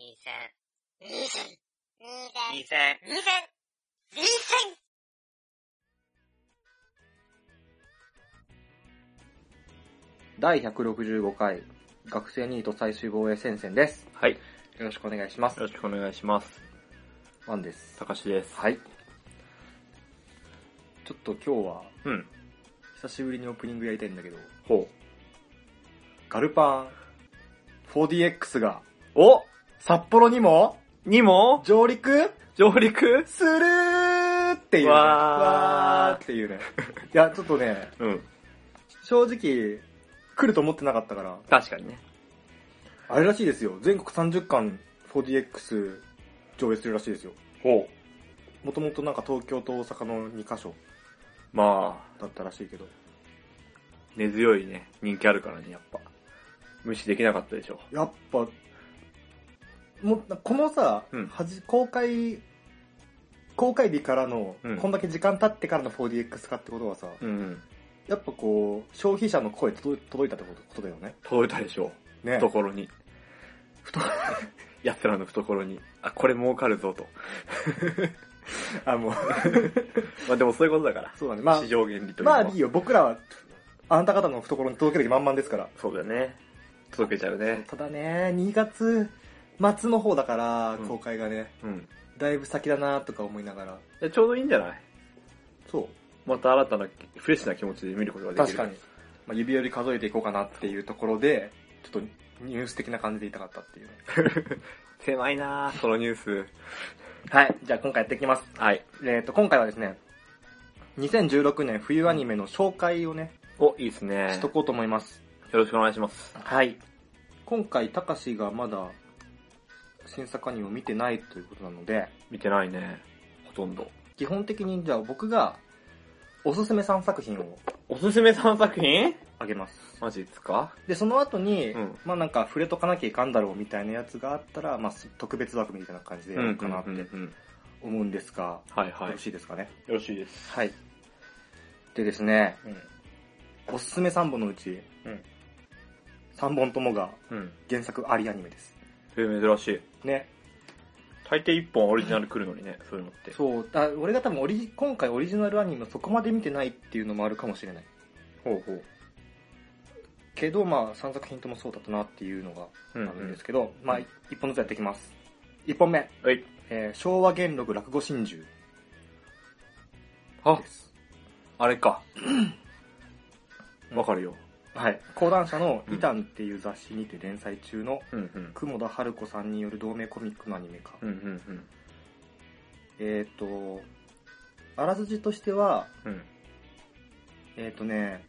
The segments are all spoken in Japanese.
二千、二千、二千、二千。二千、二千。第165回学生ニート最終防衛戦線です。はい。よろしくお願いしますよ。ろしくお願いします。ワンです。たかしです。はい。ちょっと今日はうん。久しぶりにオープニングやりたいんだけど、ほガルパン 4DX がう。お札幌にも？にも？上陸？上陸？するーっていうね。わーっていうね。いや、ちょっとね、うん。正直、来ると思ってなかったから、確かにね。あれらしいですよ。全国30巻 4DX 上映するらしいですよ。ほう。もともとなんか東京と大阪の2カ所まあ、だったらしいけど。根強いね、人気あるからね、やっぱ。無視できなかったでしょ。やっぱ、もう、このさ、うんはじ、公開、公開日からの、うんこんだけ時間経ってからの 4DX 化ってことはさ、うんうん。やっぱこう、消費者の声届い届いたってことことだよね。届いたでしょ。ね。懐に。懐奴 らの懐に。あ、これ儲かるぞと。あ、もう、まあでもそういうことだから。そうだね。まあ市、場原理というのは。まあいいよ。僕らは、あなた方の懐に届ける気満々ですから。そうだよね。届けちゃうね。ただね、2月末の方だから、うん公開がね、うん。だいぶ先だなとか思いながら。でちょうどいいんじゃない？そう。また新たな、フレッシュな気持ちで見ることができる。確かに。。まあ、指折り数えていこうかなっていうところで、ちょっとニュース的な感じで言いたかったっていうね。狭いなぁ、このニュース。はい。じゃあ今回やっていきます。はい。えっ、と、今回はですね、2016年冬アニメの紹介をね、お、いいですね。よしとこうと思います。ろしくお願いします。はい。今回、たかしがまだ新作アニメを見てないということなので、見てないね。ほとんど。基本的にじゃあ僕がおすすめ3作品をおすすめ3作品？あげます。マジですか？で、その後に、うんまあなんか触れとかなきゃいかんだろうみたいなやつがあったら、まあす特別枠みたいな感じでやろうかなってうん思うんですが、はいはい。よろしいですかね？よろしいです。はい。でですね、うん。おすすめ3本のうち、うん3本ともがうん。原作ありアニメです。えー、珍しい。ね。大抵1本オリジナル来るのにね、そういうのって。そう、あ俺が多分オリジ今回オリジナルアニメをそこまで見てないっていうのもあるかもしれない。ほうほう。けど、まあ3作品ともそうだったなっていうのがあるんですけど、まあ1本ずつやっていきます。1本目、はい。えー昭和元禄落語真珠あ。あれか。わかるよ。はい。講談社のイタンっていう雑誌にて連載中のうんうん。雲田春子さんによる同名コミックのアニメ化。うんうんえっ、と、あらすじとしては、うん。うん。えっ、とね、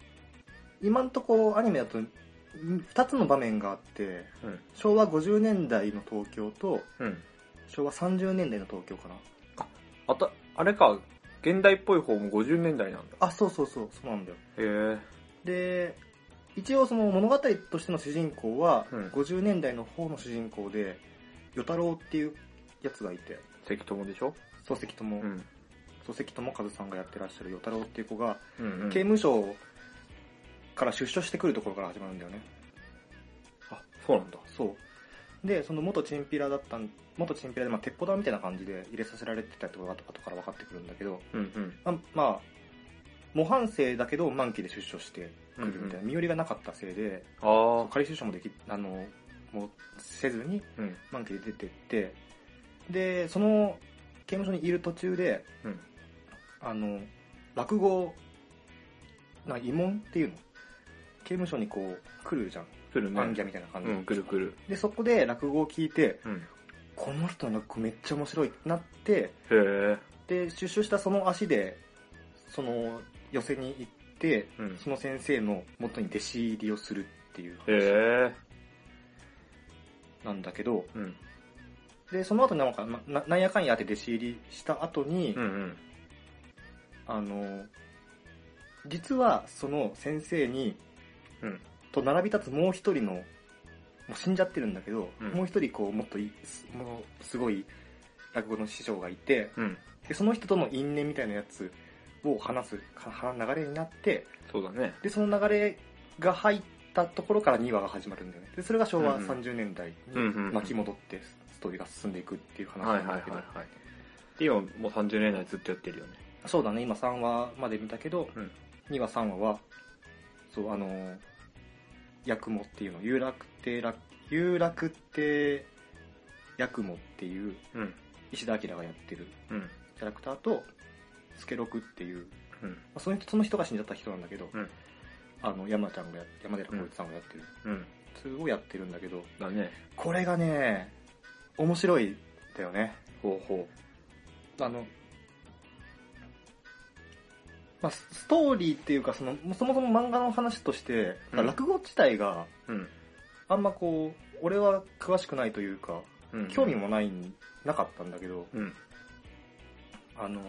今んとこアニメだと2つの場面があって、うん。昭和50年代の東京とうん。昭和30年代の東京かな。あた、あれか、現代っぽい方も50年代なんだ。あ、そうそうそう、そうなんだよ。へえ。で、一応その物語としての主人公は、うん50年代の方の主人公で、与太郎っていうやつがいて、関友でしょ？漱石友、うん。漱石友和さんがやってらっしゃる与太郎っていう子が、うん、うん。刑務所から出所してくるところから始まるんだよね。あ、そうなんだ。そう。で、その元チンピラだったん、元チンピラで、まあ、鉄砲玉みたいな感じで入れさせられてたってことが後から分かってくるんだけど、うんうん。まあ、まあ、模範生だけど満期で出所してくるみたいな、うんうん身寄りがなかったせいで、ああ。仮出所もでき、あの、もうせずにうん。満期で出てって、で、その刑務所にいる途中で、うん。あの、落語、な慰問っていうの刑務所にこう来るじゃん。来るね。アンギャみたいな感じで。うん、来る来る。で、そこで落語を聞いて、うん。この人の落語めっちゃ面白いってなって、へえ。で、出所したその足で、その寄せに行って、うん。その先生の元に弟子入りをするっていう。話なんだけど、うん。で、その後なんか、なななんやかんやって弟子入りした後に、うんうん。あの、実はその先生に、うんと並び立つもう一人の、もう死んじゃってるんだけど、うんもう一人こう、もっといい、すもうすごい落語の師匠がいて、うん。で、その人との因縁みたいなやつを話すか流れになって、そうだね。で、その流れが入ったたところから2話が始まるんだよね。で、それが昭和うんうん30年代に巻き戻ってストーリーが進んでいくっていう話なんだけど、はい。で、今もう30年代ずっとやってるよね。そうだね、今3話まで見たけど、うん2話3話は、そう、あのー、八雲っていうの、有楽亭楽、有楽亭八雲っていううん。石田明がやってるうん。キャラクターと、助六っていう、うん。まあその人その人が死んじゃった人なんだけど、うんあの、山ちゃんがや、山寺宏一さんがやってる、うん。それをやってるんだけど、だね。これがね、面白いんだよね。ほうほあの、まあ、スストーリーっていうか、その、そもそも漫画の話として、うん落語自体がう。うん。あんまこう、俺は詳しくないというか、うん。興味もない、なかったんだけど、うん。あの、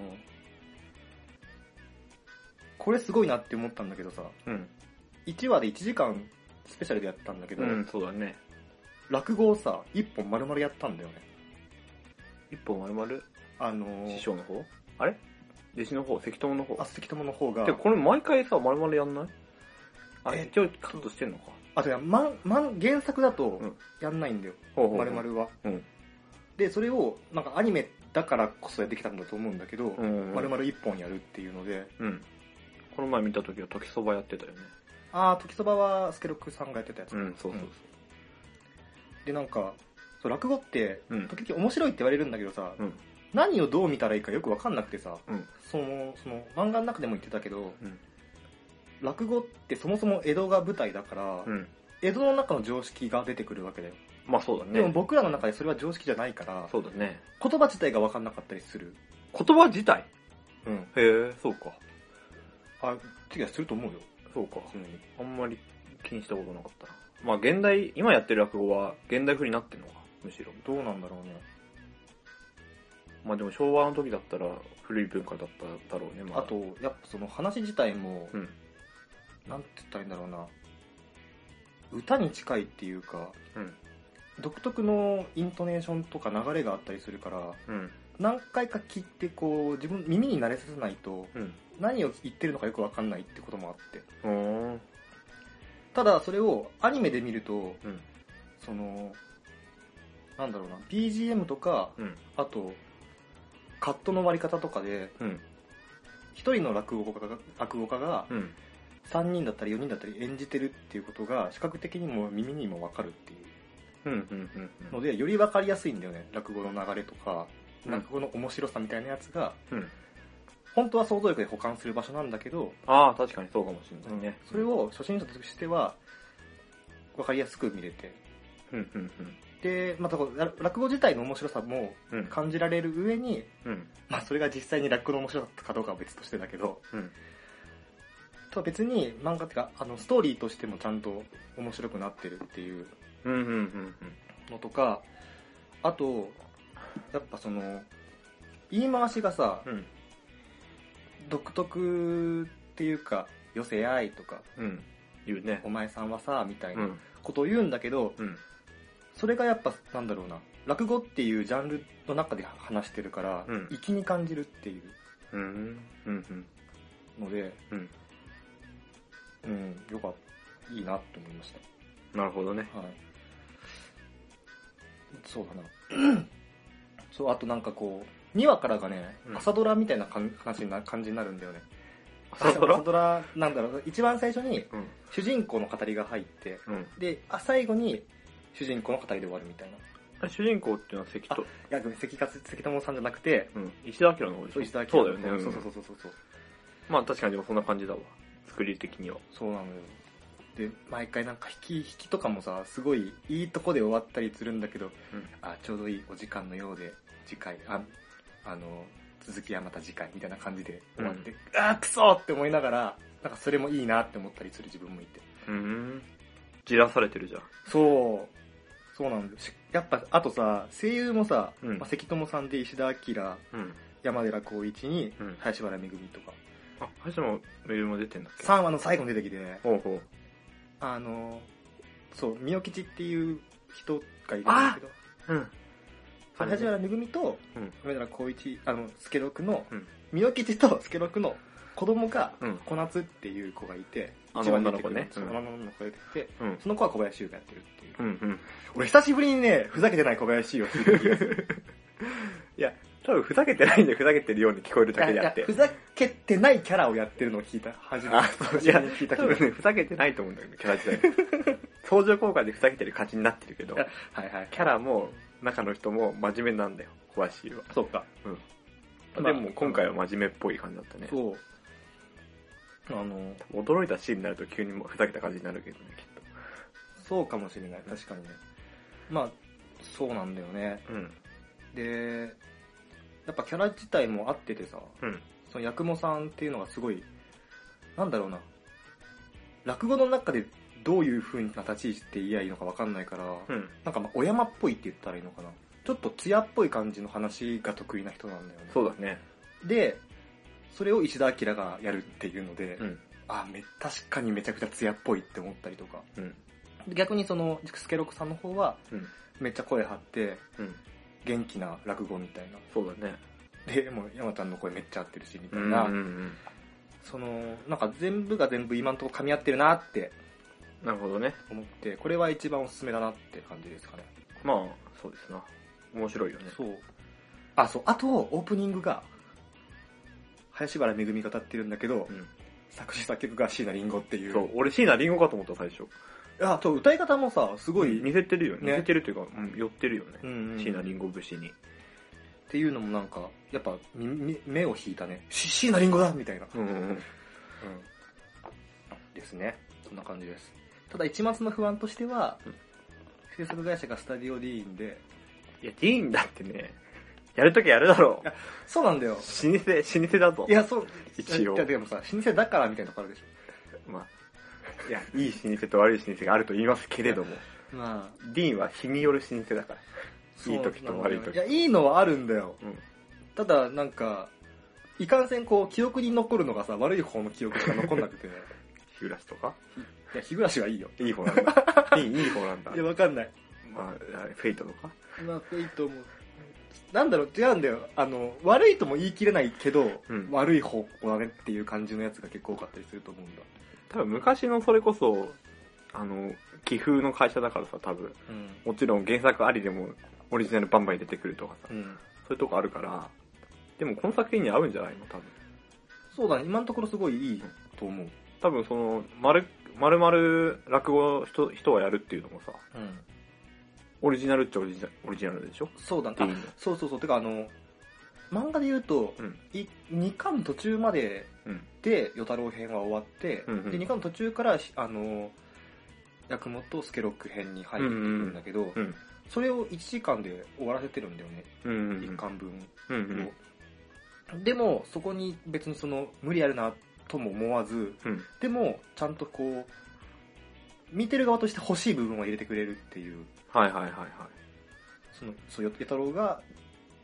これすごいなって思ったんだけどさ、うん。1話で1時間スペシャルでやったんだけど、うん、そうだね。落語をさ、1本丸々やったんだよね。一本丸々、あの師匠の方？あれ？弟子の方、関友の方？あ、。関友の方がで、、これ毎回さ、丸々やんない？あ、え一応カットしてんのか。あ、違う、まん、まん、原作だとうんやんないんだよ。ほうほうほう丸々は。うんで、それを、なんかアニメだからこそできたんだと思うんだけど、うん。丸々一本やるっていうので、うん。この前見た時は時そばやってたよね。あー、時そばはスケロクさんがやってたやつ。うん、そうそうで、なんか、そう落語って。時々面白いって言われるんだけどさ、うん何をどう見たらいいかよくわかんなくてさ、うんその、その、漫画の中でも言ってたけど、うん落語ってそもそも江戸が舞台だから、うん。江戸の中の常識が出てくるわけだよ。まあそうだね。でも僕らの中でそれは常識じゃないから、そうだね。言葉自体がわかんなかったりする。言葉自体？うん。へえ、そうか。あ、次はすると思うよ。そうか。普通に。あんまり気にしたことなかったな。まあ現代、今やってる落語は現代風になってんのか、むしろ。どうなんだろうね。まあでも昭和の時だったら古い文化だっただろうね、まあと、やっぱその話自体も、うん。なんて言ったらいいんだろうな。歌に近いっていうか、うん。独特のイントネーションとか流れがあったりするから、うん。何回か聞いてこう、自分耳に慣れさせないと、うん。何を言ってるのかよくわかんないってこともあって。うーん。ただ、それをアニメで見ると、うん。その、なんだろうな、BGM とか、うん。あと、カットの割り方とかで、うん。一人の落語家が、落語家がうん。3人だったり4人だったり演じてるっていうことが視覚的にも耳にもわかるっていううん。うん。うん。ので、よりわかりやすいんだよね。落語の流れとか、うん落語の面白さみたいなやつが、うん。本当は想像力で保管する場所なんだけど、ああ、確かにそうかもしれないね。それ、を初心者としては、わかりやすく見れて。うん。うん。で、またこうら落語自体の面白さもうん。うん。感じられる上に、うん。まあそれが実際に落語の面白さかどうかは別としてだけど、うん。とは別に漫画っていうか、あの、ストーリーとしてもちゃんと面白くなってるっていううん。うん。うん。のとか、あと、やっぱその、言い回しがさ、うん。独特っていうか、よせやいとか、うん。言うねお。前さんはさ、みたいうな。ことを言うんだけど、うん。それがやっぱ、なんだろうな、落語っていうジャンルの中で話してるから、うん粋に感じるっていううん。うん。ので、うん。うん、よかった、いいなって思いました。なるほどね。はい。そうだな。そう、あとなんかこう、2話からがね、うん朝ドラみたいな感話にな感じになるんだよね。朝ドラ？朝ドラ、なんだろう、一番最初にうん。主人公の語りが入って、うん。で、あ最後に主人公の語りで終わるみたいな。主人公っていうのは関と、や、ごめん関勝関友さんじゃなくて、うん。石田明の方でしょ？石田明そうだよね。んそうそうそうそうそう。まあ確かにでもそんな感じだわ。作り的には。そうなのよ。で、毎回なんか引き、引きとかもさ、すごいいいとこで終わったりするんだけど、うんあ、ちょうどいいお時間のようで、次回、あ、あの、続きはまた次回みたいな感じで終わって、あー、くそーって思いながら、なんかそれもいいなって思ったりする自分もいて。うーん。じらされてるじゃん。そう。そうなんです。やっぱ、あとさ、声優もさ、うんまあ、関友さんで石田明、うん。山寺宏一にうん、林原めぐみとか、あ、橋もメールも出てんだっけ？3話の最後に出てきて、ほうほう。あの、そう、みよ吉っていう人がいるんだけど、うん。林原めぐみと、うん。山寺宏一、あの、助六のうん、みよ吉と助六の子供が、うん。小夏っていう子がいて、あの女の子ね。そう女の子が出てきて、うん。その子は小林優がやってるっていう。うんうん。俺久しぶりにね、ふざけてない小林優を聞いた気がする。いや、多分ふざけてないんでふざけてるように聞こえるだけであってふ。ざけてないキャラをやってるのを聞いた、初めて。あ、そう、いや、聞いた。多分ね、ふざけてないと思うんだけど、キャラ自体。登場効果でふざけてる感じになってるけど、はいはい。キャラも、中の人も真面目なんだよ、小林優は。そうか。でまあも今回は真面目っぽい感じだったね。そう。あの、驚いたシーンになると急にもうふざけた感じになるけどね、きっそうかもしれない。確かにね。まあ、そうなんだよね。と。うん。で、やっぱキャラ自体も合っててさ、うん。その八雲さんっていうのがすごい、なんだろうな。落語の中でどういう風な立ち位置って言えばいいのかわかんないから、うん。なんかまあ、お山っぽいって言ったらいいのかな。ちょっと艶っぽい感じの話が得意な人なんだよね。そうだね。で、それを石田明がやるっていうので、うん。あ、め、確かにめちゃくちゃ艶っぽいって思ったりとか。うん。で逆にその、スケロクさんの方は、うん。めっちゃ声張って、うん。元気な落語みたいな。そうだね。で、もう山ちゃんの声めっちゃ合ってるし、みたういな。んうんうん。その、なんか全部が全部今んとこ噛み合ってるなってなるほどね。思って、これは一番おすすめだなって感じですかね。まあ、そうですな。面白いよね。そう。あ、そう。あと、オープニングが、林原めぐみが歌ってるんだけど、うん。作詞作曲が椎名林檎っていう。そう、俺椎名林檎かと思った最初。あ、と歌い方もさ、すごい、似せてるよね。ね似せてるっていうか、うん、寄ってるよね。椎名林檎節に。っていうのもなんか、やっぱ、目を引いたね。し椎名林檎だみたいな。うんうんうん。うん。ですね。そんな感じです。ただ一末の不安としては、うん制作会社がスタディオディーンで、いや、ディーンだってね、やるときやるだろいやそうなんだよ。う。老舗、老舗だぞ。いや、そう、一応いや、でもさ、老舗だからみたいなとこあるでしまあ、いや、いい老舗と悪い老舗があると言いますけれども、ょ。まあ、ディーンは日による老舗だから。いい時と悪い時そうなんだよいや、いいのはあるんだよ。うん。ただ、なんか、いかんせんこう、記憶に残るのがさ、悪い方の記憶しか残んなくて、い日暮らしとか？や、日暮らしはいいよ。いい方なんだ。いい、いい方なんだい。や、わかんない。まあ、フェイトとか？まあ、フェイトも、なんだろう、違うんだよ。あの、悪いとも言い切れないけど、うん悪い方向だねっていう感じのやつが結構多かったりすると思うんだ。多分昔のそれこそ、あの、寄風の会社だからさ、多分。うん。もちろん原作ありでもオリジナルバンバン出てくるとかさ、うん。そういうとこあるから、でもこの作品に合うんじゃないの？多分。そうだね、今のところすごいいいと思う。多分その、まる、まるまる落語人、人がやるっていうのもさ、うん。オリジナルっちゃオリジナル、オリジナルでしょ？そうだね。そうそうそう。てか、あの、漫画で言うと、うん。い2巻途中までうん。で、与太郎編は終わって、うんうんで、2巻途中から、あの、ヤクモとスケロック編に入ってくるんだけど、うん。それを1時間で終わらせてるんだよね、うん。うん。1巻分うん。うん。を。でも、そこに別にその、無理あるなとも思わず、うん。でも、ちゃんとこう、見てる側として欲しい部分を入れてくれるっていう、はいはいはいはい。その、そう、与太郎が、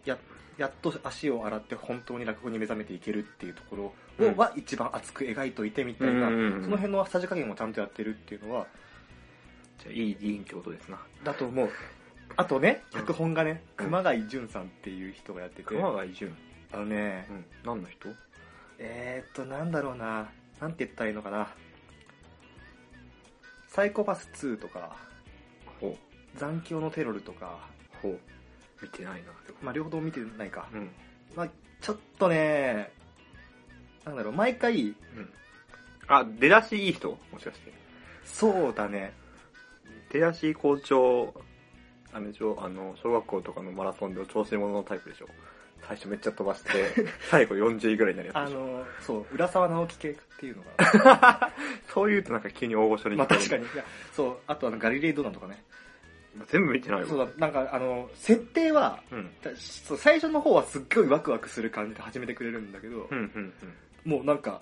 や、やっと足を洗って本当に落語に目覚めていけるっていうところを、うんは一番熱く描いといてみたいな、うんうんうんその辺のさじ加減をちゃんとやってるっていうのは、じゃあいいディーンってことですな。だと思う。あとね、うん脚本がね、うん熊谷淳さんっていう人がやってて、熊谷淳。あのねう、ん。何の人？えーっと、なんだろうな、なんて言ったらいいのかな。サイコパス2とか、ほう。残響のテロルとか、ほう。見てないな。まあ両方見てないか。うん。まあちょっとね、なんだろう、毎回、うん。あ、出だしいい人？もしかして。そうだね、出だし校長、あれでしょ、あの、小学校とかのマラソンで調子者のタイプでしょ？最初めっちゃ飛ばして、最後40位ぐらいになるやつ。あの、そう、浦沢直樹系っていうのが、そう言うとなんか急に大御所にまあ確かに。に。いや、そう、あとあの、ガリレイドーナとかね。全部見てないわ。そうだ、なんかあの、設定は、うん。だそう最初の方はすっごいワクワクする感じで始めてくれるんだけどう、ん、うん、もうなんか、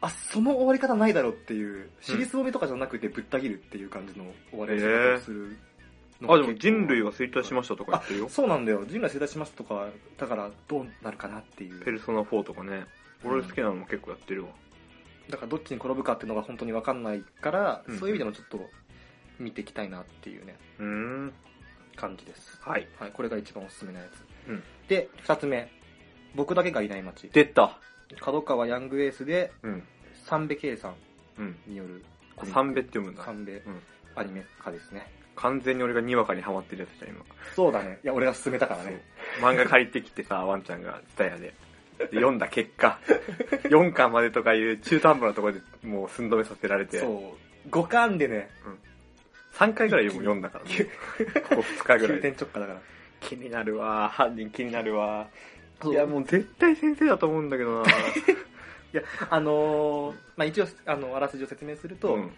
あ、その終わり方ないだろうっていう、尻すぼみとかじゃなくてぶった切るっていう感じの終わり方をするうん。あ、でも人類は衰退しましたとか言ってるよ。そうなんだよ。人類成立しますとか、だからどうなるかなっていう。ペルソナ4とかね。俺好きなのも結構やってるわ。だからどっちに転ぶかっていうのが本当にわかんないから、うんそういう意味でもちょっと見ていきたいなっていうね、うーん。感じです。はい。はい、これが一番おすすめなやつ。うんで、二つ目。僕だけがいない街。出た。角川ヤングエースで、うん。三部圭さん。うん。によるコミック三べって読むんだ。三米うん。アニメ化ですね。完全に俺がにわかにハマってるやつじゃん、今。そうだね。いや、俺が勧めたからね。漫画借りてきてさ、ワンちゃんがツタヤで。で読んだ結果、4巻までとかいう中途半端なところでもう寸止めさせられて、そう。5巻でね、3回ぐらいも読んだからね。ここ2日ぐら急転いで。直下だから。気になるわ犯人気になるわいや、もう絶対先生だと思うんだけどな いや、あのーまあ一応、あの、あらすじを説明すると、うん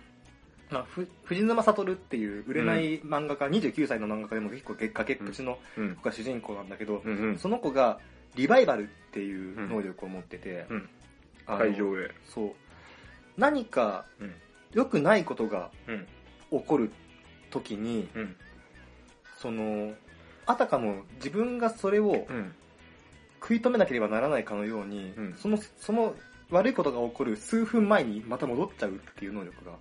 まあ、ふ藤沼悟っていう売れない漫画家、29歳の漫画家でも結構崖っぷちのうん。子が主人公なんだけど、うんうん。その子がリバイバルっていう能力を持ってて、うん。会場へ。そう。何かうん。良くないことがうん。起こる時に、うん。その、あたかも自分がそれをうん。食い止めなければならないかのように、うんその、その悪いことが起こる数分前にまた戻っちゃうっていう能力が。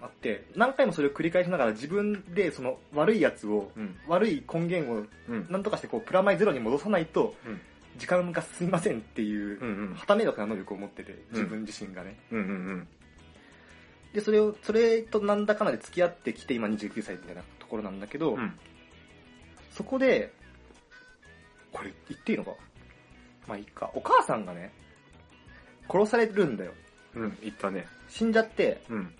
あって、何回もそれを繰り返しながら自分でその悪いやつを、うん。悪い根源をうん。何とかしてこうプラマイゼロに戻さないとうん。時間が進みませんっていううん。うん。旗迷惑な能力を持ってて、自分自身がね。で、それを、それとなんだかんだで付き合ってきて今29歳みたいなところなんだけど、うん。そこで、これ言っていいのか？まあいいか。お母さんがね、殺されるんだよ。うん。言ったね。死んじゃって、うん。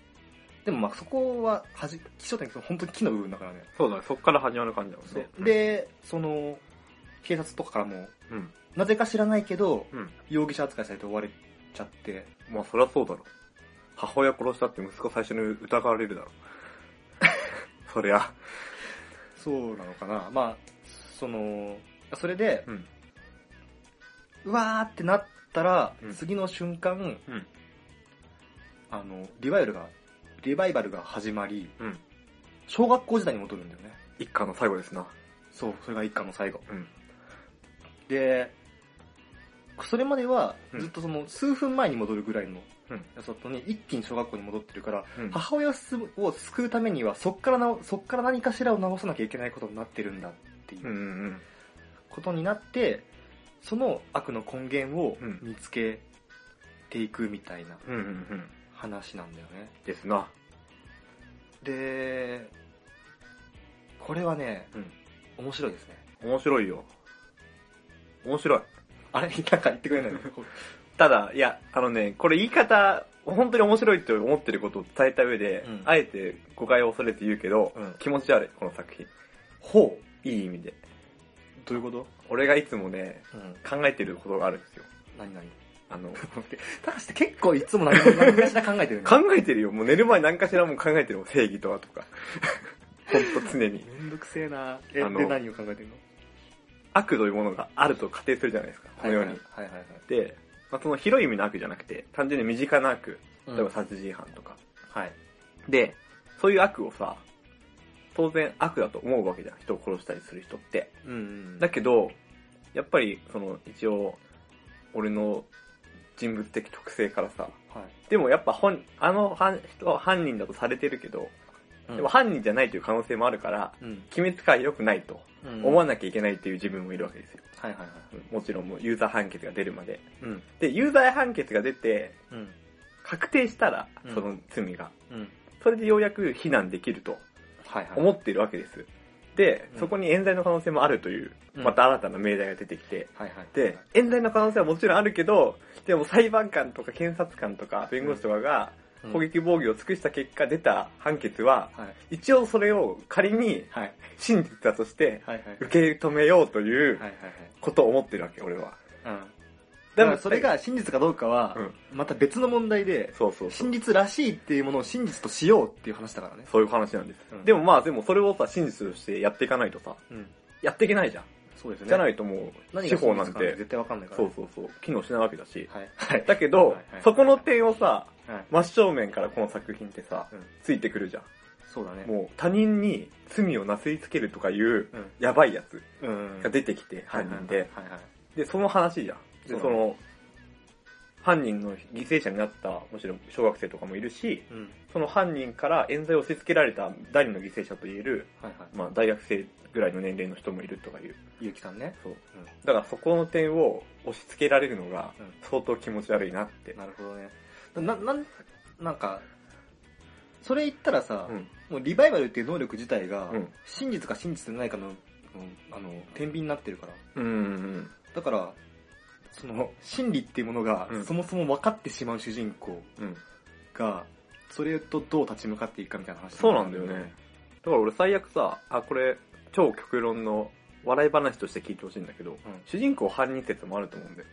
でもまあそこは、はじ、気象点本当に木の部分だからね。そうだね。そっから始まる感じだもんね。で、その、警察とかからも、うん。なぜか知らないけど、うん。容疑者扱いされて追われちゃって、まあ、そりゃそうだろ。母親殺したって息子最初に疑われるだろ。そりゃ。そうなのかな。まあ、その、それで、うん。うわーってなったら、うん次の瞬間、うん。あの、リバイバルが、リバイバルが始まり、うん。小学校時代に戻るんだよね。一家の最後ですな。そう、それが一家の最後。うん。で、それまではうんずっとその数分前に戻るぐらいのうんやつだったのに、一気に小学校に戻ってるから、うん。母親を救うためにはそっからな、そっから何かしらを直さなきゃいけないことになってるんだっていううんうんことになって、その悪の根源をうん見つけていくみたいな。話なんだよね。ですな。で、これはね、うん。面白いですね。面白いよ。面白い。あれ？なんか言ってくれないの？ただ、いや、あのね、これ言い方、本当に面白いって思ってることを伝えた上で、うんあえて誤解を恐れて言うけど、うん気持ち悪い、この作品。ほういい意味で。どういうこと？俺がいつもね、うん。考えてることがあるんですよ。何何？あの、高橋って結構いつも何何かしら考えてるね。考えてるよ。もう寝る前何かしらもう考えてるもん。正義とはとか。ほんと常に。めんどくせえなえ、あので何を考えてるの？悪というものがあると仮定するじゃないですか。この世に。はいはいはいはい。で、まあ、その広い意味の悪じゃなくて、単純に身近な悪。うん例えば殺人犯とか。はい。で、そういう悪をさ、当然悪だと思うわけじゃん。人を殺したりする人って。うんうん。だけど、やっぱり、その、一応、俺の人物的特性からさ、はい。でもやっぱ本、あの犯人は犯人だとされてるけど、うんでも犯人じゃないという可能性もあるから、うん。決めつか良くないとうん思わなきゃいけないっていう自分もいるわけですよ。はいはいはい。もちろんもうユーザー判決が出るまで。うん。で、ユーザー判決が出て、うん。確定したらう、んその罪が。うん。それでようやく非難できると。思っているわけです。でう、んそこに冤罪の可能性もあるという、うんまた新たな命題が出てきて。で、冤罪の可能性はもちろんあるけど、でも裁判官とか検察官とか弁護士とかがうん攻撃防御を尽くした結果出た判決は、はい。一応それを仮にはい。真実だとして。受け止めようということを思ってるわけ、俺は。でもだからそれが真実かどうかはうん、また別の問題で、そうそう真。実らしいっていうものを真実としようっていう話だからね。そういう話なんです。うんでもまあ、でもそれをさ、真実としてやっていかないとさ、うん。やっていけないじゃん。そうですよね。じゃないともう、司法なんて、絶対わかんないから。そうそうそう、機能しないわけだし。はい。はい。だけど、そこの点をさ、はい。真正面からこの作品ってさ、うんついてくるじゃん。そうだね。もう他人に罪をなすりつけるとかいう、うん。やばいやつうん。が出てきて、犯人で。はいはい。で、その話じゃん。で、その、犯人の犠牲者になった、もちろん小学生とかもいるし、うん。その犯人から冤罪を押し付けられた第二の犠牲者と言える、はいはい。まあ大学生ぐらいの年齢の人もいるとかいう。ゆうきさんね。そう。うだからそこの点を押し付けられるのがうん相当気持ち悪いなってん。。なるほどね。な、なん、なんか、それ言ったらさ、うん。もうリバイバルっていう能力自体が、うん真実か真実でないかの、うんあの、天秤になってるから。うんうん。だから、その、真理っていうものが、うんそもそも分かってしまう主人公うん。が、それとどう立ち向かっていくかみたいな話そうなんだよね。だから俺最悪さ、あ、これ、超極論の笑い話として聞いてほしいんだけど、主人公犯人説もあると思うんだよ。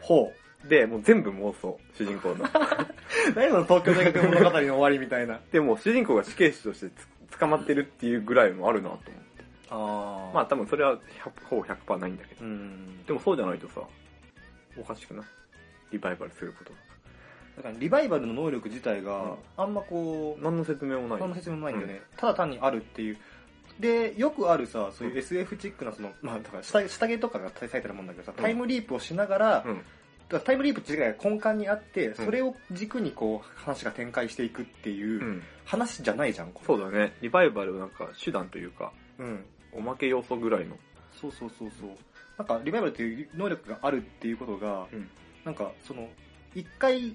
ほで、もう全部妄想、主人公の。う。何その東京大学物語の終わりみたいな。でも主人公が死刑囚としてつ捕まってるっていうぐらいもあるなと思って。あまあ多分それは100ほぼ100%ないんだけど。うん。でもそうじゃないとさ、おかしくない？リバイバルすること。だからリバイバルの能力自体がうん、あんまこう、何の説明もない。何の説明もないんだよね、ただ単にあるっていう。で、よくあるさ、そういう SF チックな、その、まあ、だから下、下着とかがされてるもんだけどさ、うんタイムリープをしながら、うん。タイムリープ自体が根幹にあって、それを軸にこう、話が展開していくっていううん話じゃないじゃん、これそうだね。リバイバルはなんか手段というか、うん。おまけ要素ぐらいの。そうそうそうそう。なんか、リバイバルっていう能力があるっていうことが、うんなんか、その、一回、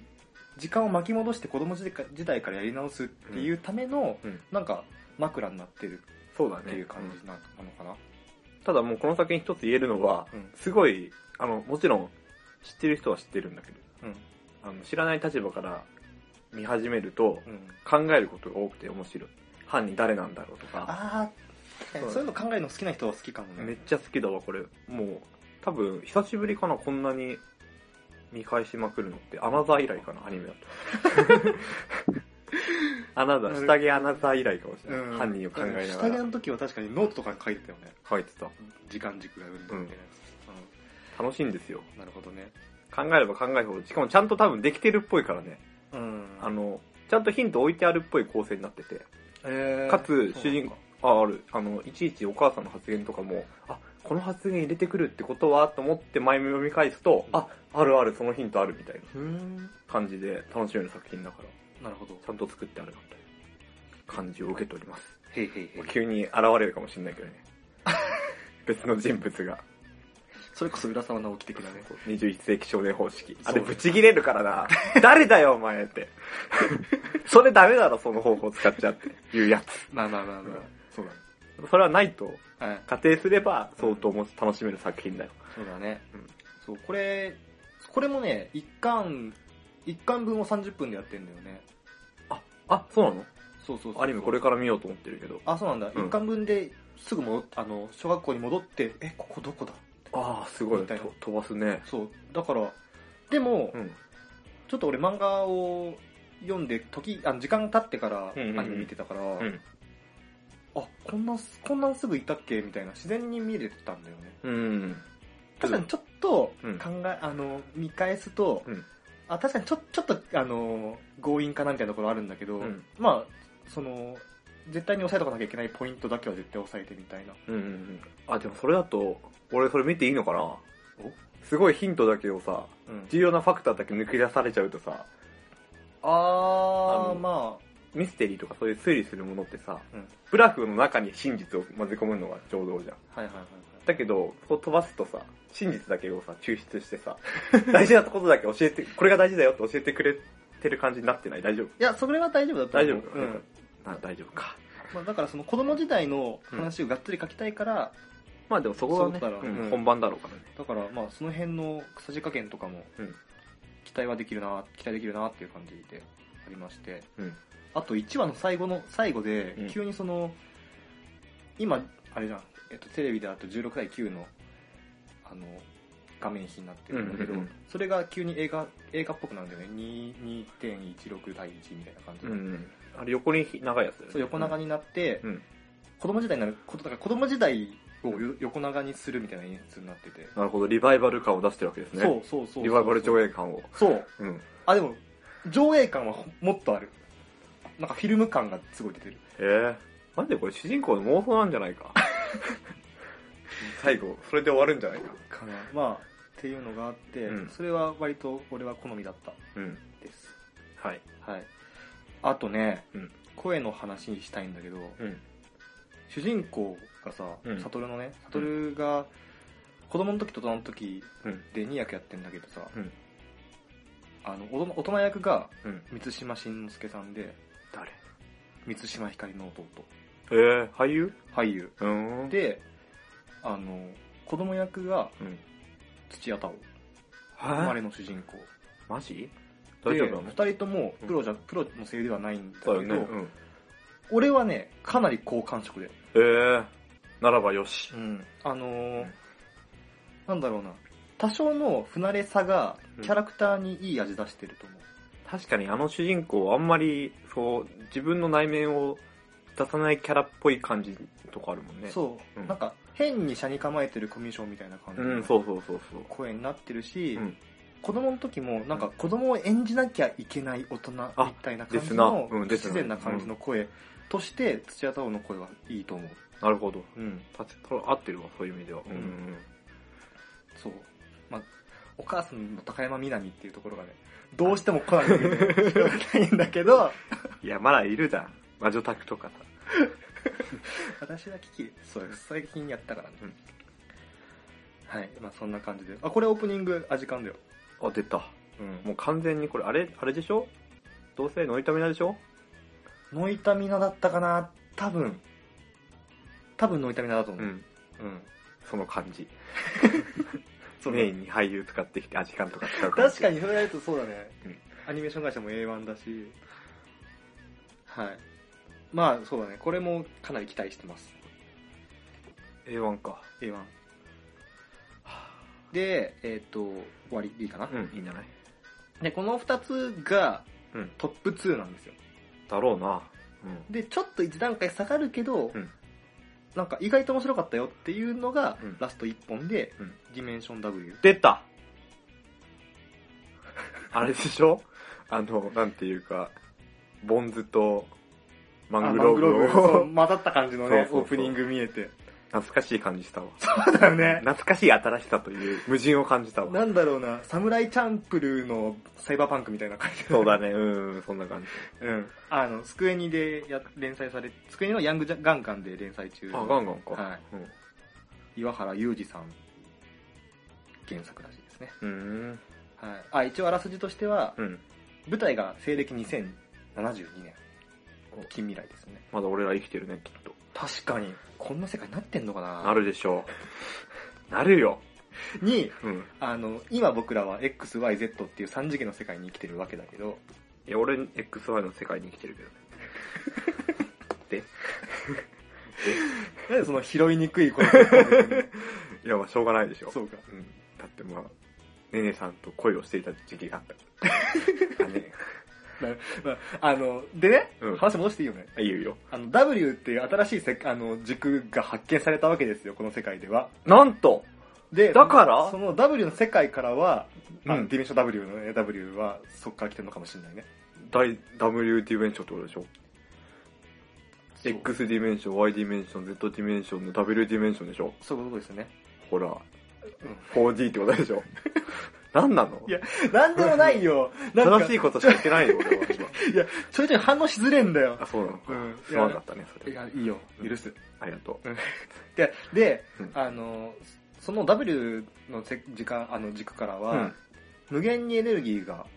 時間を巻き戻して子供時代からやり直すっていうための、うんなんか、枕になってるそうだね。っていう感うんじななのかな。ただもうこの作品一つ言えるのは、うんすごい、あの、もちろん知ってる人は知ってるんだけど、うん。あの知らない立場から見始めるとうん。考えることが多くて面白い。犯人誰なんだろうとか、そういうの考えるの好きな人は好きかもね。めっちゃ好きだわ、これ。もう、多分、久しぶりかな、こんなに見返しまくるのって、アナザー以来かな、アニメだと。アナザー、下着アナザー以来かもしれない。犯人を考えなが下着らの時は確かにノートとかに書いてたよね。書いてた。時間軸がうんだみたいなや楽しいんですよ。つ。なるほどね。考えれば考えるほど、しかもちゃんと多分できてるっぽいからね。うん。あの、ちゃんとヒント置いてあるっぽい構成になってて。えーかつ主人あ、ある。あの、いちいちお母さんの発言とかも、あ、この発言入れてくるってことはと思って前目読み返すと、あ、あるある、そのヒントあるみたいな。感じで楽しめる作品だから、なるほど。ちゃんと作ってあるなという感じを受けております。へいへいへい。急に現れるかもしれないけどね。別の人物が。それこそ浦沢直樹的だね。21世紀少年方式。あれブチギレるからな。誰だよお前って。それダメだろその方法使っちゃって。いうやつ。まあまあまあまあ。そうだね。それはないとはい。仮定すれば相当も楽しめる作品だよ。そうだね。うんそう、これ、これもね、一巻、一巻分を30分でやってんだよね。あ、そうなの？そうそうそう。アニメこれから見ようと思ってるけど。あ、そうなんだ。一、うん巻分ですぐ戻っあの、小学校に戻って、え、ここどこだ？ああ、すごい。みたいなと飛ばすね。そう。だから、でも、うん。ちょっと俺漫画を読んで、時、あの時間経ってからアうんうんうんニメ見てたから、うん。あ、こんな、こんなんすぐいたっけ？みたいな、自然に見れてたんだよね。うん。確かにちょっとうん考え、あの、見返すと、うんあ、確かにちょ、ちょっと、あの、強引かなみたいなところあるんだけど、うんまあ、その、絶対に押さえとかなきゃいけないポイントだけは絶対押さえてみたいな。うんうんうん。あ、でもそれだと、俺それ見ていいのかな？すごいヒントだけをさ、うん。重要なファクターだけ抜き出されちゃうとさ、あー、あのまミステリーとかそういう推理するものってさ、うんブラフの中に真実を混ぜ込むのがちょうどじゃん。あ、はいはいはいはい。だけど、そこ飛ばすとさ、真実だけをさ、抽出してさ、大事なことだけ教えて、これが大事だよって教えてくれてる感じになってない？大丈夫？いや、それは大丈夫だと思う。大丈夫？か、うん。あ大丈夫か。まあ、だからその子供時代の話をがっつり書きたいから、まあでもそこがね、そうんうん本番だろうからね。だからまあその辺のさじ加減とかもうん期待はできるな、期待できるなっていう感じでありまして、うんあと1話の最後の最後でうん。急にその、今あれじゃん、えっと、テレビであと16対9のあの画面比になってるんだけど、うんうんうん。それが急に映画映画っぽくなるんだよね。2 2.16対1みたいな感じで、うん。あれ横に長いやつだよね。そう横長になって、うん。子供時代になることだから子供時代をよ横長にするみたいな演出になってて、なるほど、リバイバル感を出してるわけですね。そうそうそうそうリバイバル上映感を。そう。うん。あでも上映感はもっとあるなんかフィルム感がすごい出てるへえ。マジでこれ主人公の妄想なんじゃないか？最後、それで終わるんじゃないか？かなまあっていうのがあって、うんそれは割と俺は好みだったうん。ですはい。はいあとね、うん声の話にしたいんだけど、うん。主人公がさ、うん悟のね悟が子供の時と大人の時うん。で2役やってんだけどさ、うんあの、お大人役がうん。満島真之介さんで、誰？満島ひかりの弟、えー、俳優？俳優。うーん。、で、あの、子供役がうん。土屋太鳳、生まはれの主人公。マジ？で、大丈夫なの？二人ともプロじゃ、プロの声優ではないんだけど、そうよね。うん。俺はね、かなり好感触で。えー、ならばよし。うん。あのーうんなんだろうな。多少の不慣れさがうんキャラクターにいい味出してると思う。確かにあの主人公あんまり、そう、自分の内面を出さないキャラっぽい感じとかあるもんね。そう、うんなんか変に車に構えてるコミュ障みたいな感じうん、のそうそうそうそう。声になってるし、うん子供の時もなんか子供を演じなきゃいけない大人みたいな感ですなじの不うんですな自然な感じの声として土屋太鳳の声はいいと思う。なるほど。うん。たつ合ってるわ、そういう意味では。ううんんそう。まあ、お母さんの高山みなみっていうところがね、どうしてもコナンに見てないんだけど、いや、まだいるじゃん。魔女宅とかさ。私は聞き、そうです。最近やったからね。うんはい。まあそんな感じで。あ、これオープニング味感だよ。あ、出た。うん。もう完全にこれ、あれ、あれでしょ？どうせノイタミナでしょ？ノイタミナだったかな多分。多分ノイタミナだと思う。ん。うん。その感じ。そうメインに俳優使ってきて、アジカンとか使う感じ。確かにそれやるとそうだね、うん。アニメーション会社も A1 だし。はい。まあそうだね。これもかなり期待してます。A1 か。A1 でえっ、と終わりでいいかな、うん、いいんじゃない？でこの2つがうん。トップ2なんですよ。だろうな。うん。でちょっと一段階下がるけど、うんなんか意外と面白かったよっていうのが、うん。ラスト1本で、うん。ディメンション W 出た。あれでしょ？あの、なんていうか、ボンズとマングローブあマングローブそうを混ざった感じのねそうそうそう。オープニング見てて懐かしい感じしたわ。そうだよね懐かしい新しさという矛盾を感じたわ。なんだろうな、サムライチャンプルーのサイバーパンクみたいな感じ。そうだね、うん、そんな感じ。うん。あの、スクエニでや連載され、スクエニのヤングガンガンで連載中。あ、ガンガンか。はい岩原裕二さん原作らしいですね。うん。うん。はい。あ、一応あらすじとしては、うん。舞台が西暦2072年。近未来ですね。まだ俺ら生きてるね、きっと。確かに。こんな世界になってんのかな？なるでしょう。なるよ。に、うん。あの、今僕らは XYZ っていう3次元の世界に生きてるわけだけど、いや、俺、XY の世界に生きてるけどね。で？なんでその拾いにくい声いや、まあ、しょうがないでしょ。そうか。うん。だってまあ、ねねさんと恋をしていた時期があった。あね。まあ、あの、でね、うん話戻していいよね？あ、いいよいいよ。あの、W っていう新しいせあの軸が発見されたわけですよ、この世界では。なんと？で、だから？その W の世界からは、あうんディメンション W のね、W はそっから来てるのかもしれないね。大 W ディメンションってことでしょ ?X ディメンション、Y ディメンション、Z ディメンションの W ディメンションでしょ？そういうことですよね。ほら、4D ってことでしょ？何なの？いや、なんでもないよ。なんか正しいことしか言ってないよ、俺は今。いや、ちょいちょい反応しづれんだよあ、。そうなのか。うんすまんかったね、それ。いや、いいよ。許す。ありがとで、でうん、あの、その W のせ時間、あの軸からう。は、うん。無限にエネルギーが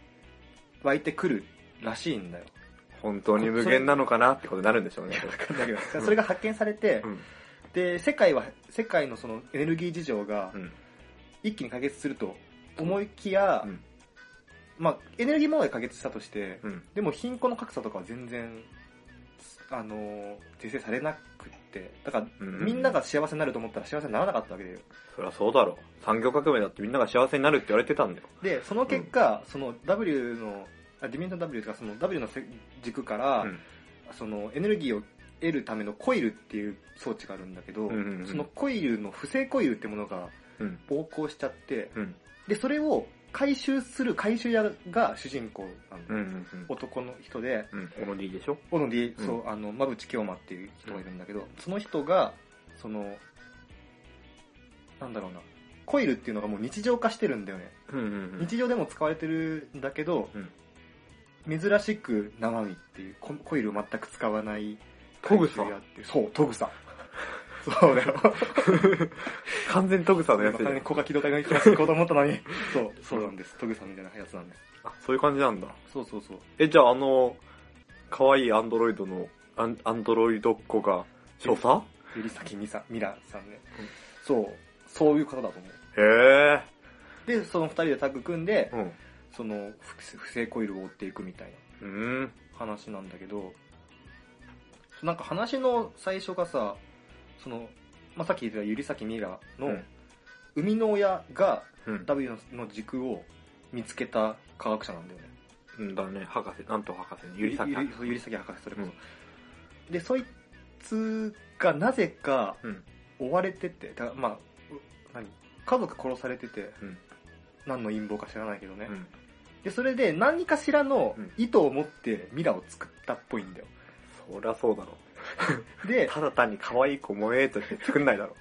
湧いてくるらしいんだよ。本当に無限なのかなってことになるんでしょうね。わかんないけど、それが発見されて、うん。で、世界は、世界のそのエネルギー事情がうん。一気に解決すると思いきや、うんまあ、エネルギー問題解決したとして、うん。でも貧困の格差とかは全然、あのー、是正されなくって、だから、うんみんなが幸せになると思ったら幸せにならなかったわけだよ。そりゃそうだろう。産業革命だってみんなが幸せになるって言われてたんだよ。で、その結果、その W の、あディメンション W とか、その W のせ軸から、うんそのエネルギーを得るためのコイルっていう装置があるんだけど、うんうんうんそのコイルの不正コイルってものがうん。横行しちゃって、うん。で、それを回収する回収屋が主人公なんだよ、うん。うん。男の人で、うん。オノディでしょ？小野で、うんそう、あの、馬淵京馬っていう人がいるんだけど、その人が、その、なんだろうな、コイルっていうのがもう日常化してるんだよね。うんうんうん。日常でも使われてるんだけど、珍しく生身っていうココイルを全く使わないトグサ？回収屋っていうそうトグサそうだよ。完全トグサのやつじゃん完全に。小書き動画が行こうと思ったのに。そう、そうなんです。トグさんみたいなやつなんです。あ、そういう感じなんだ。そうそうそう。え、じゃああの、可愛いアンドロイドの、アンアンドロイドっ子が、少佐ゆりさきみさ、みらさんねうん。そう、そういう方だと思う。へえ。で、その二人でタッグ組んでう、ん。その不不正コイルを追っていくみたいなうん。話なんだけど、なんか話の最初がさ、その、まあ、さっき言ってたゆりさきみらのうん生みの親がうん。W の軸を見つけた科学者なんだよね。うんだね、博士、なんと博士、ゆりさき。ゆりゆりさき博士それこそ、でそいつがなぜかうん。追われててだからまあう何？家族殺されてて、うん何の陰謀か知らないけどね、うん。でそれで何かしらのうん意図を持ってミラを作ったっぽいんだよそりゃそうだろ。でただ単に可愛い子萌えとして作んないだろ。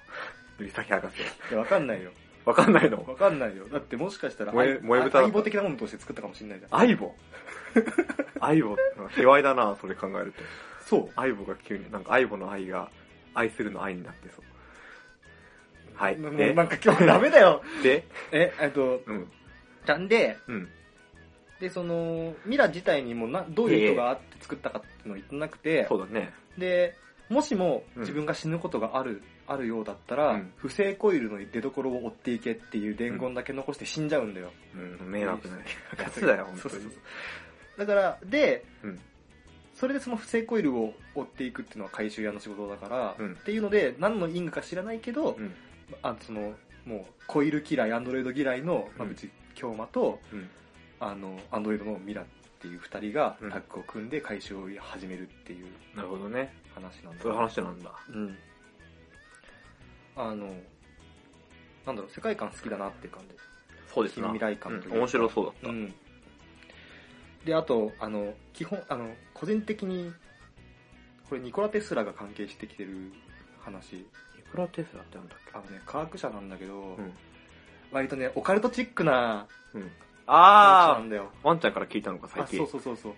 ゆりさき博士。いやわかんないよわかんないの？わかんないよだってもしかしたら萌え相萌え豚だ相棒的なものとして作ったかもしれないじゃん相棒？相棒？卑猥だな、それ考えると。そう相棒が急に、なんか相棒の愛が、愛するの愛になってそう。はい。なんか今日ダメだよで、ええっとうん。じゃんでうん。でそのミラ自体にもなどういう意図があって作ったかっていうのを言ってなくて、そうだね。でもしもうん。自分が死ぬことがある、あるようだったら、うん。不正コイルの出所を追っていけっていう伝言だけ残して死んじゃうんだよ、うん、迷惑なやつだよ、本当にそうそう。そう。だからで、うん。それでその不正コイルを追っていくっていうのは回収屋の仕事だから、うん。っていうので何の因果か知らないけど、うん。あそのもうコイル嫌いアンドロイド嫌いのうん。馬淵京馬と、うん。あのアンドロイドのミラっていう二人がうんタッグを組んで回収を始めるっていうなるほどね。話なんだそういう話なんだ。うん。あの、なんだろう、世界観好きだなっていう感じ。そうですな。近未来感というかうん面白そうだった。うん。で、あと、あの、基本、あの、個人的に、これニコラ・テスラが関係してきてる話。いくらテスラってなんだっけ？あのね、科学者なんだけど、うん。割とね、オカルトチックなうん。あなんだよ。ー、ワンちゃんから聞いたのか、最あ、近そう。そうそうそう。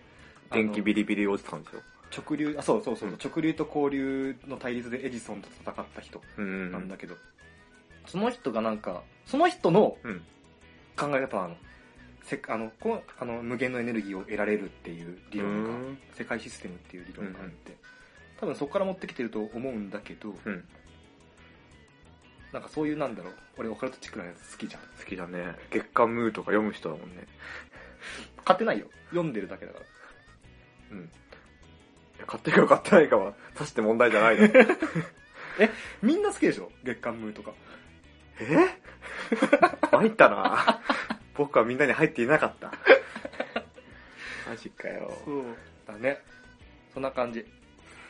電気ビリビリ落ちたんですよ。直流、あ、そうそうそう、うん直流と交流の対立でエジソンと戦った人うん。なんだけど、その人がなんか、その人のうん。考え方なの。せあのこあの無限のエネルギーを得られるっていう理論が、うん世界システムっていう理論があって、多分そこから持ってきてると思うんだけど、うん。なんかそういうなんだろう、俺オカルトチックなやつ好きじゃん。好きだね。月刊ムーとか読む人だもんね。買ってないよ。読んでるだけだから。うん。いや買ってるか買ってないかは、さして問題じゃないの。みんな好きでしょ？月刊ムーとか。え？参ったな僕はみんなに入っていなかった。マジかよ。そう。だね。そんな感じ。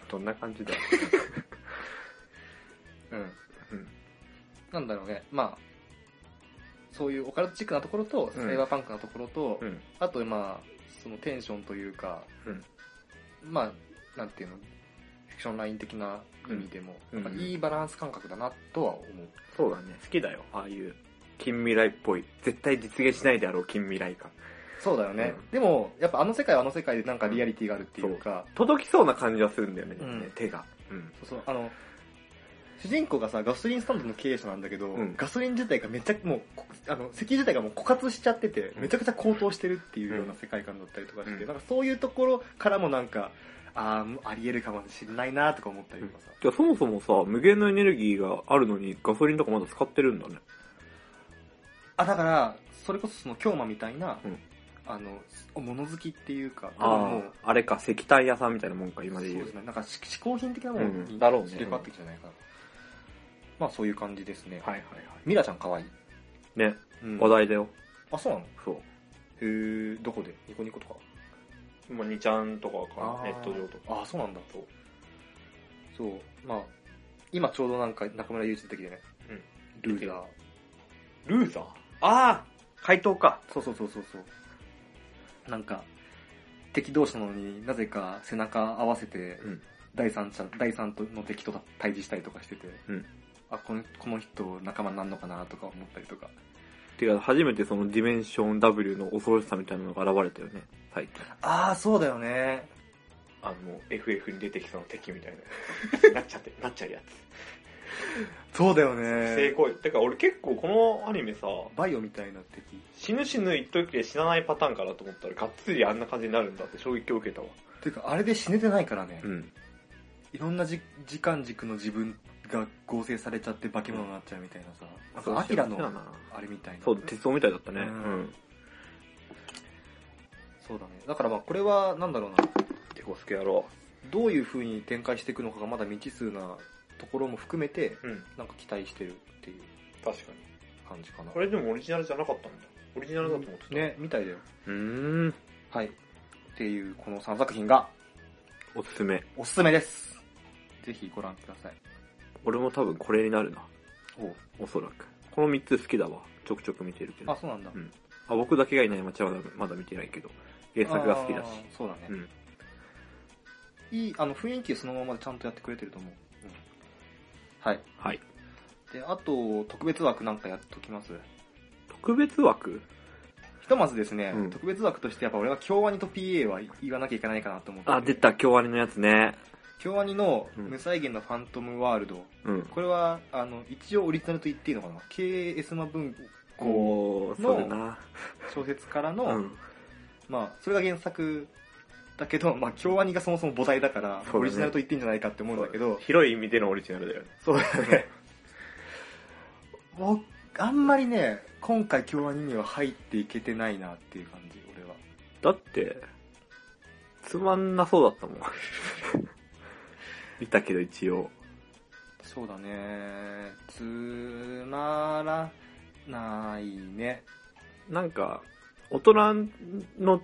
どんな感じだ？うん。うん。なんだろうね。まあ、そういうオカルトチックなところと、うんサイバーパンクなところと、うん。あとまあ、そのテンションというか、うんまあ、なんていうの、フィクションライン的な意味でも、うんやっぱいいバランス感覚だなとは思う。そうだね。好きだよ。ああいう、近未来っぽい。絶対実現しないであろう近未来感。そうだよね。うんでも、やっぱあの世界はあの世界でなんかリアリティがあるっていうか、届きそうな感じはするんだよね、うん手が。うん。そうそう、あの、主人公がさ、ガソリンスタンドの経営者なんだけど、うんガソリン自体がめっちゃもう、こあの、石油自体がもう枯渇しちゃってて、うんめちゃくちゃ高騰してるっていうような世界観だったりとかして、うんなんかそういうところからもなんか、ああ、あり得るかもしれないなとか思ったりとかさ。じゃあそもそもさ、無限のエネルギーがあるのにガソリンとかまだ使ってるんだね。あ、だから、それこそその京馬みたいな、うんあの、物好きっていうか、あもう、あ、あれか、石炭屋さんみたいなもんか、今そうで言う。ですね、なんかし嗜好品的なものうんにだろうねってきじゃないかな。まあそういう感じですね。はいはいはミラちゃん可愛い。い。ね、うん話題だよ。あ、そうなの？そう。へーどこで？ニコニコとか？今、2ちゃんとかあーネット上とか。あ、そうなんだ。そう。そう。まあ、今ちょうどなんか中村祐一出てきてね。うん。ルーザー。ルーザー？ああ回答か。そうそうそうそうそう。なんか、敵同士なのになぜか背中合わせて、うん。第三者、第三の敵と対峙したりとかしてて、うんあ、この、この人仲間になるのかなとか思ったりとか。てか、初めてそのディメンション W の恐ろしさみたいなのが現れたよね、最近。ああ、そうだよね。あの、FF に出てきそうな敵みたいな。なっちゃって、なっちゃうやそうだよ成ね。功てか俺結構このアニメさ、バイオみたいな敵。死ぬ死ぬ言っときで死なないパターンかなと思ったら、がっつりあんな感じになるんだって衝撃を受けたわ。ていうか、あれで死ねてないからね。ん。いろんなじ時間軸の自分が合成されちゃって化け物になっちゃうみたいなさ。なんか、アキラのあれみたいな。そう、鉄道みたいだったね。ううんん。そうだね。だからまあこれは、なんだろうな。テコスケ野郎。どういう風に展開していくのかがまだ未知数なところも含めて、うん。なんか期待してるっていう確かに。感じかな。これでもオリジナルじゃなかったんだ。オリジナルだと思ってた。。ね、みたいだよ。うーん。はい。っていうこの3作品がおすすめ。おすすめです。ぜひご覧ください。俺も多分これになるな。おおそらく。この3つ好きだわ。ちょくちょく見てるけど。あ、そうなんだ。うんあ僕だけがいない街はまだまだ見てないけど、原作が好きだし。そうだね。うん。いい、あの、雰囲気そのままでちゃんとやってくれてると思う。はい。はい。で、あと、特別枠なんかやっときます？特別枠？ひとまずですね、うん特別枠としてやっぱ俺は京アニと PA は言わなきゃいけないかなと思ってて。あ、出た、京アニのやつね。京アニのうん無再現のファントムワールド。うん。これは、あの、一応オリジナルと言っていいのかな ?KS マ文庫の。小説からの、うん。まあ、それが原作だけど、まあ、京アニがそもそも母体だから、ねオリジナルと言っていいんじゃないかって思うんだけど、広い意味でのオリジナルだよね。そうだね。僕、あんまりね、今回京アニには入っていけてないなっていう感じ、俺は。だって、つまんなそうだったもん。見たけど一応。そうだね。つまらないね。なんか、大人の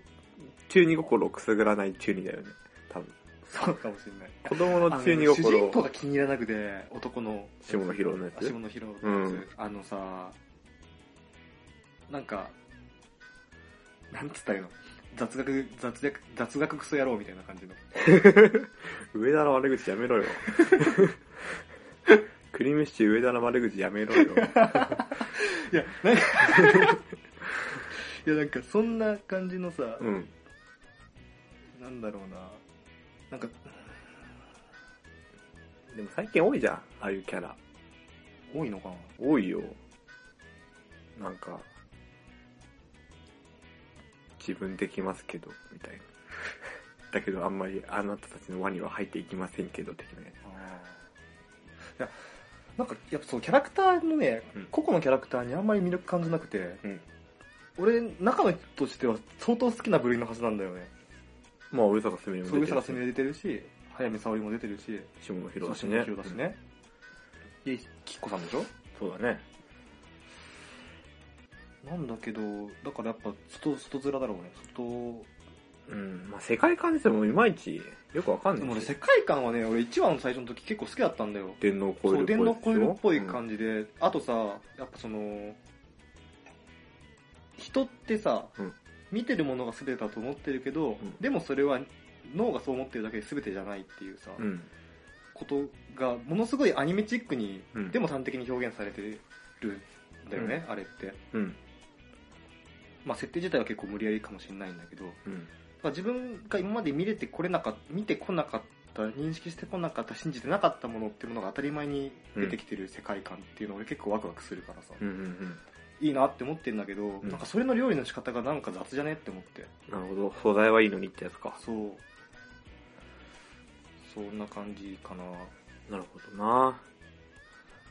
中二心をくすぐらない中二だよね。多分。そうかもしれない。子供の中二あの主人公心が気に入らなくて、男の。下の広のやつ？あ下の広のやつ。うんあのさ、なんか、なんつったらいいの？雑学、雑学、雑学クソ野郎みたいな感じの。上田の悪口やめろよ。クリームシチュー上田の悪口やめろよ。いや、なんか、いや、なんか、そんな感じのさ、うん。なんだろうな。なんか、でも最近多いじゃん、ああいうキャラ。多いのかな多いよ。なんか、自分できますけど、みたいな。だけどあんまりあなたたちの輪には入っていきませんけど、的なやいや、なんか、やっぱそう、キャラクターのね、うん個々のキャラクターにあんまり魅力感じなくて、うん俺、中の人としては相当好きな部類のはずなんだよね。つ。まあ、上坂すみれも出てるし人が攻め出てるし、早見沙織も出てるし、下野広だしね。広だしね。で、きっこさんでしょ？そうだね。なんだけど、だからやっぱ、外、外面だろうね。外、うん。まあ、世界観自体もいまいちよくわかんでも俺、ないし世界観はね、俺1話の最初の時結構好きだったんだよ。電脳コイそう、ルっぽい電脳コイルっぽいじ。感じで、あとさ、やっぱその、人ってさ、うん見てるものが全てだと思ってるけど、んでもそれは脳がそう思ってるだけで全てじゃないっていうさ、うん。ことがものすごいアニメチックに、うんでも端的に表現されてるんだよね、あれって。うん。まあ設定自体は結構無理やりかもしれないんだけど、うん。まあ自分が今まで見れてこれなかった、見てこなかった、認識してこなかった、信じてなかったものっていうものが当たり前に出てきてる世界観っていうのを俺結構ワクワクするからさ、うん。うん。いいなって思ってんだけど、んなんかそれの料理の仕方がなんか雑じゃねって思って。なるほど。素材はいいのにってやつか。そう。そんな感じかな。なるほどな。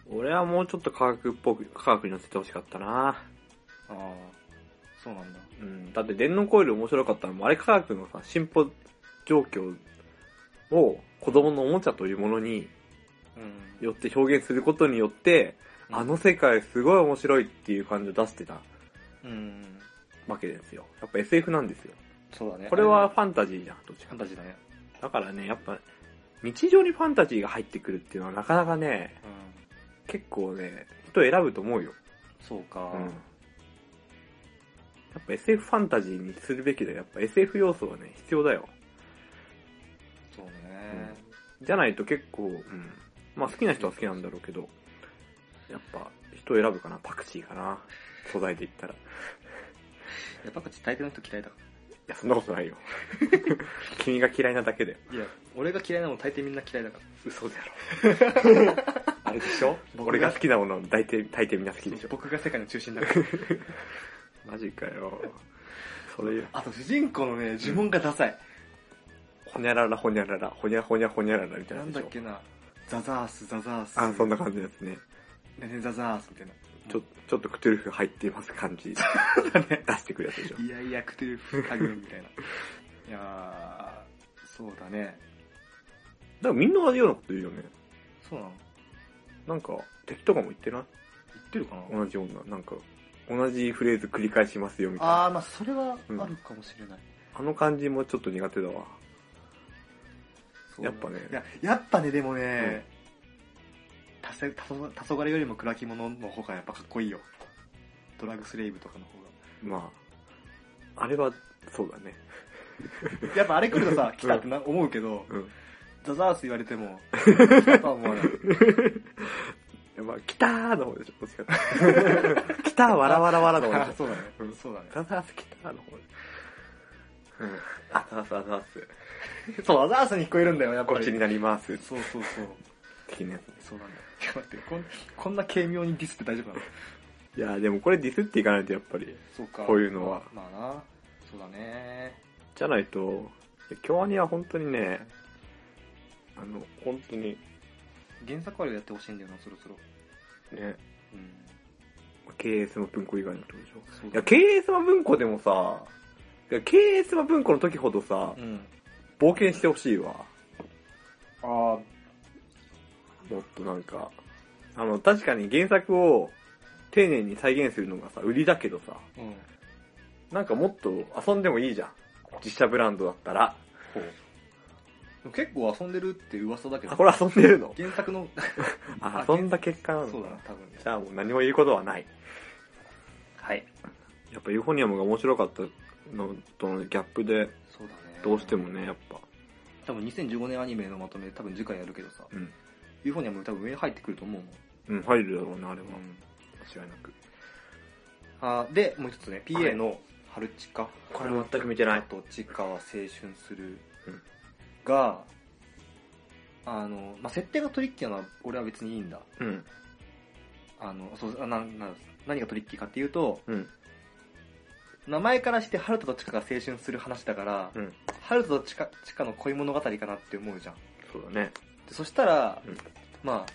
俺はもうちょっと科学っぽく、科学に乗せてほしかったな。そうなんだ。うん。だって電脳コイル面白かったのも、あれ科学のさ、進歩状況を子供のおもちゃというものにうん。よって表現することによって、あの世界すごい面白いっていう感じを出してたうん。わけですよ。やっぱ SF なんですよ。そうだね。これはファンタジーじゃん、どっちかファン。タジーだね。だからね、やっぱ、日常にファンタジーが入ってくるっていうのはなかなかね、うん。結構ね、人選ぶと思うよ。そうか。うん。やっぱ SF ファンタジーにするべきだよ。やっぱ SF 要素はね、必要だよ。そうね。じゃないと結構、うん。まあ好きな人は好きなんだろうけど、やっぱ人選ぶかな、パクチーかな。素材で言ったら。いやっぱこっち大抵の人嫌いだかや、そんなことないよ。君が嫌いなだけだよ。ら。いや、俺が嫌いなの大抵みんな嫌いだから。嘘だろ。あれでしょ？俺が好きなもの大抵、大抵みんな好きでしょ？僕が世界の中心だから。マジかよ。それ、あと主人公のね、呪文がダサい。ほにゃららほにゃらら、ほにゃほにゃほにゃららみたいななん。だっけな。ザザース、ザザース。あ、そんな感じですね。ねねザザースみたいな。ちょ、ちょっとクトゥルフ入っています感じ。出してくるやつでしょ。いやいや、クトゥルフタグみたいな。いやー、そうだね。だからみんな同じようなこと言うよね。そうなの？なんか、敵とかも言ってない？言ってるかな？同じような、なんか、同じフレーズ繰り返しますよみたいな。あー、まあそれはあるかもしれない。あの感じもちょっと苦手だわ。やっぱねいや、やっぱね、でもね、たせ、たそ、黄昏よりも暗き者の方がやっぱかっこいいよ。ドラッグスレイブとかの方まあ、あれは、そうだね。が。やっぱあれ来るとさ、来たってな思うけど、うん。ザザース言われても、来たとは思わない。まあ、来たーの方でしょ、どっちかって。来たー、わらわらわらの方でしょ。そうだねうん。そうだね。ザザース来たーの方で。うん。あ、ザース、ザース。そう、ザザースに聞こえるんだよ、やっぱり。こっちになります。そうそうそう。的なやつ。そうなんだよ。いや待って、こんこんな軽妙にディスって大丈夫なの？いや、でもこれディスっていかないとやっぱり。そうか。こういうのはまあな。そうだね。じゃないと、京アニは本当にね、あの、本当に、原作割りやってほしいんだよな、そろそろ。ね、うん。経営スマ文庫以外のってことでしょ。そういや、経営スマ文庫でもさ、いや経営スマ文庫の時ほどさ、うん。冒険してほしいわ。あもっとなんか、あの、確かに原作を丁寧に再現するのがさ、売りだけどさ、あ、うん。なんかもっと遊んでもいいじゃん。実写ブランドだったら。ほう。結構遊んでるって噂だけど。あ、これ遊んでるの？原作の、あ、遊んだ結果なの？かそうだな、多分ね。じゃあもう何も言うことはない。はい。やっぱユーフォニアムが面白かったのとのギャップで、そうだね。どうしてもね、やっぱ。多分2015年アニメのまとめ多分次回やるけどさ、うん。ユーフォニアム多分上に入ってくると思うもん。うん、入るだろうね、あれは。うん。間違いなく。あで、もう一つね、PA の春チカ。これ全く見てないあと、チカは青春するうん。が、あの、まあ、設定がトリッキーなのは俺は別にいいんだ。うん。あの、そう、あな、な、何がトリッキーかっていうと、うん。名前からして春田とチカが青春する話だから、うん。春田とチカチカの恋物語かなって思うじゃん。そうだね。でそしたら、うんま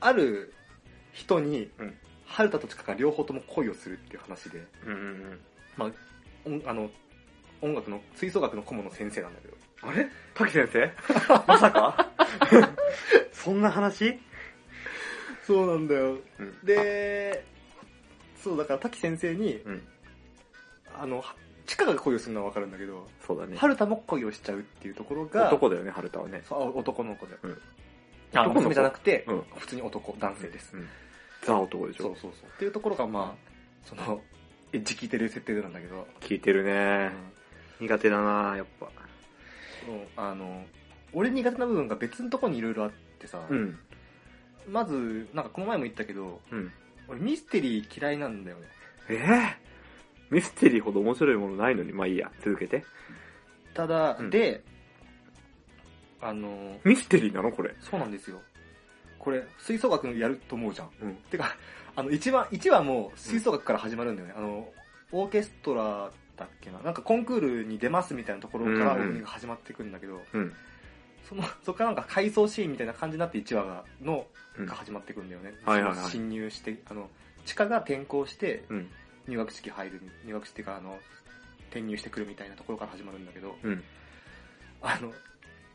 あ、ある人に、うん春田とチカが両方とも恋をするっていう話で、うんうんうん。まあ、音あの、音楽の、吹奏楽の顧問の先生なんだけど。あれ？滝先生？まさか？そんな話？そうなんだよ。うん。で、そう、だから滝先生に、うん。あの、チカが恋をするのはわかるんだけど、そうだね。春田も恋をしちゃうっていうところが、男だよね、春田はね。そうあ男の子で。うんあ、男の子娘じゃなくて、うん普通に男、男性です。うん。ザ男でしょそうそうそう。っていうところが、まあ、その、エッジ聞いてる設定なんだけど、聞いてるうねん。苦手だなやっぱ。そうあの、俺苦手な部分が別のところにいろいろあってさ、うん。まず、なんかこの前も言ったけど、うん。俺ミステリー嫌いなんだよね。えぇ、ミステリーほど面白いものないのに、まあいいや、続けて。ただ、うんで、あの、ミステリーなの？これ。そうなんですよ。これ、吹奏楽やると思うじゃん。うん。てか、あの、一番、一話も吹奏楽から始まるんだよね。あの、オーケストラだっけな。なんかコンクールに出ますみたいなところからオープニングが始まってくるんだけど、うん。その、そこからなんか回想シーンみたいな感じになって1話が、の、うんが始まってくるんだよね。はいはいはい侵入して、あの、地下が転校してうん。入学式入る、入学式っていうか、あの、転入してくるみたいなところから始まるんだけど、うん。あの、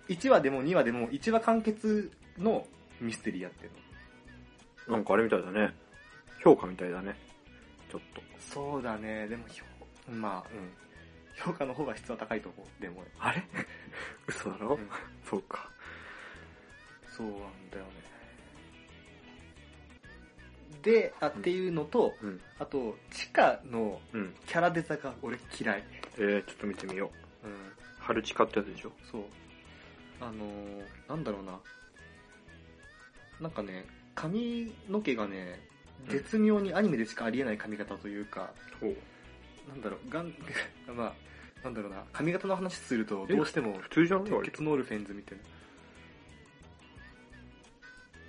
1話でも2話でも1話完結のミステリーやってるの。なんかあれみたいだね。評価みたいだね。ちょっと。そうだね、でも評、まあ、うん。評価の方が質は高いと思う。でも、あれ？嘘だろ、うんそうか。そうなんだよね。で、あ、っていうのと、うん。あと、地下のうん。キャラデザが俺嫌い。えー、ちょっと見てみよう。うん。春チカってやつでしょ？そう。あのー、なんだろうな。なんかね、髪の毛がね、絶妙にアニメでしかありえない髪型というか、ほう。なんだろう、がん、まあ、なんだろうな、髪型の話すると、どうしても、普通じゃない？鉄血のオルフェンズみたいな。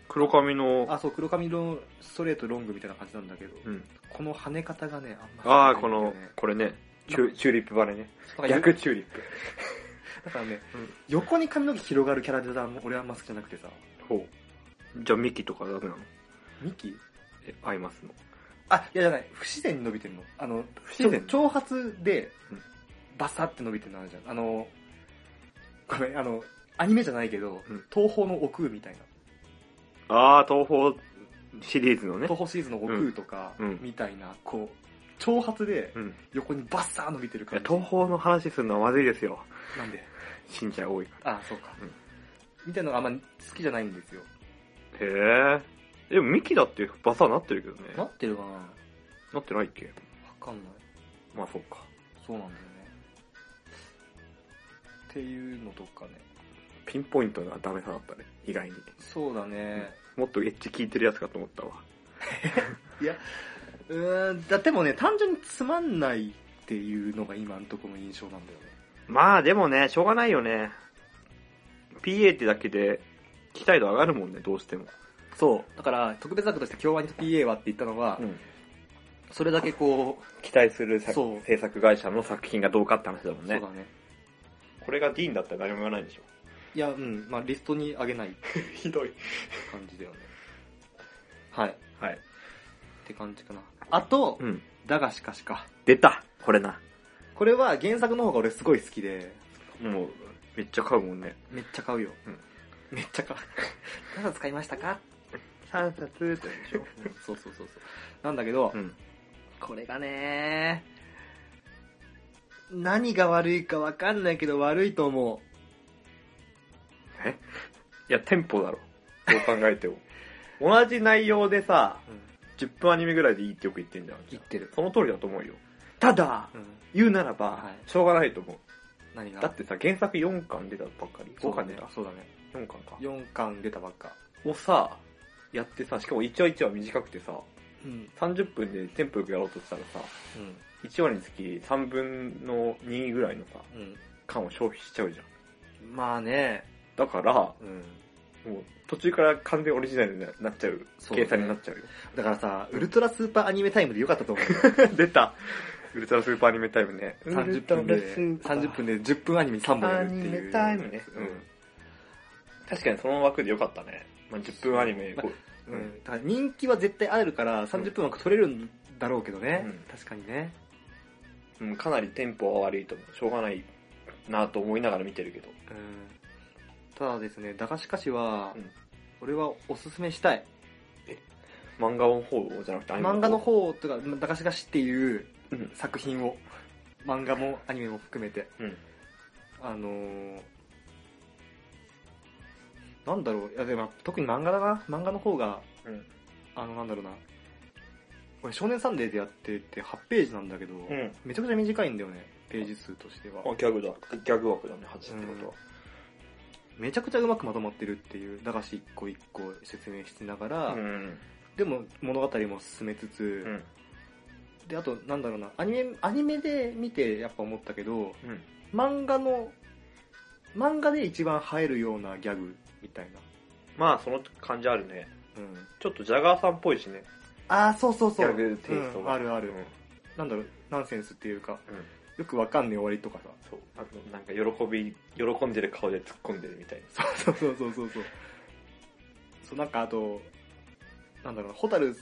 黒髪の、あ、そう、黒髪のストレートロングみたいな感じなんだけど、うん。この跳ね方がね、あんまああ、このこれね、チュチューリップバレね。逆チューリップ。だからね、うん横に髪の毛広がるキャラデザも俺はあんま好きじゃなくてさ、ほう。じゃあミキとかダメなの？ミキ？え、アイマスの？あ、いやじゃない、不自然に伸びてんの。あの、不自然長髪でうん、バサって伸びてるのあるじゃん。あの、ごめん、あの、アニメじゃないけど、うん東宝の奥みたいな。ああ、東宝シリーズのね東。宝シリーズの奥とかうんうん、みたいな、こう、長髪でうん。い横にバッサー伸びてるや感じ。東宝の話するのはまずいですよ。なんで？信者多いかあ、そうか。うんみたいなのがあんま好きじゃないんですよ。ら。へえ。でもミキだってバサなってるけどね。なってるかな？わなってないっけ？かんない。まあそっか。そうなんだよね。っていうのとかね。ピンポイントなダメさだったね。意外に。そうだね。もっとエッジ効いてるやつかと思ったわ。いや、うーん、だでもね、単純につまんないっていうのが今のところの印象なんだよね。まあでもね、しょうがないよね。PA ってだけで期待度上がるもんね、どうしても。そう。だから、特別枠として京アニと PA はって言ったのは、ん。それだけこう、期待する作そう制作会社の作品がどうかって話だもんねそう。だね。これがディーンだったら誰も言わないでしょ。いや、うん、まあリストに上げない ひどい。感じだよね。はい。っはい。て感じかな。あと、うん。だがしかしか。出たこれな。これは原作の方が俺すごい好きで、もう、めっちゃ買うもんね。めっちゃ買うよ。うんめっちゃ買う。何冊買いましたか？3冊でしょ。そうそうそうそう。なんだけど、うん。これがね何が悪いかわかんないけど悪いと思え？いや、テンポだろ。どう考えても。同じ内容でさ、う。うん。10分アニメぐらいでいいってよく言ってんじゃん。言ってる。その通りだと思うよ。ただ、うん。言うならば、はいしょうがないと思う。何が？だってさ、原作4巻出たばっかり。5そうだね巻出た。。そうだね。4巻か。4巻出たばっか。をさ、やってさ、しかも1話1話短くてさ、うん。30分でテンポよくやろうとしたらさ、うん。1話につき3分の2ぐらいのさ、うん。巻を消費しちゃうじゃん。まあね、だから、うん。もう途中から完全オリジナルになっちゃう、そうね計算になっちゃうよ。だからさ、ウルトラスーパーアニメタイムでよかったと思うよ。出たウルトラスーパーアニメタイムね。30分で、30分で10分アニメに3本やるっていう。アニメタイムねうん。確かにその枠でよかったね。まあ、10分アニメ、こううん。だから人気は絶対あるから30分枠取れるんだろうけどね。うん確かにね。うん、かなりテンポは悪いと思う。しょうがないなと思いながら見てるけど。うん。ただですね、駄菓子菓子は、うん俺はおすすめしたい。漫画の方じゃなくてアニメ漫画の方とか、駄菓子菓子っていううん作品を、漫画もアニメも含めて、うん。あのー、なんだろう、いやでも特に漫画だな、漫画の方が、うん。あのなんだろうな、これ少年サンデーでやってて8ページなんだけど、うん。めちゃくちゃ短いんだよね、ページ数としては。あ、ギャグだ。ギャグ枠だね、8ってことは。めちゃくちゃうまくまとまってるっていう、駄菓子一個一個説明しながら、うん。でも物語も進めつつ、うん。で、あと、なんだろうな、アニメ、アニメで見てやっぱ思ったけど、うん。漫画の、漫画で一番映えるようなギャグみたいな。まあ、その感じあるね。うん。ちょっとジャガーさんっぽいしね。ああ、そうそうそう。ギャグテイストが。うんあるある、うん。なんだろう、ナンセンスっていうか、うんよくわかんねえ終わりとかさ。そう。あと、なんか喜び、喜んでる顔で突っ込んでるみたいな。そうそうそうそうそう。そう、なんかあと、なんだろうな、ホタル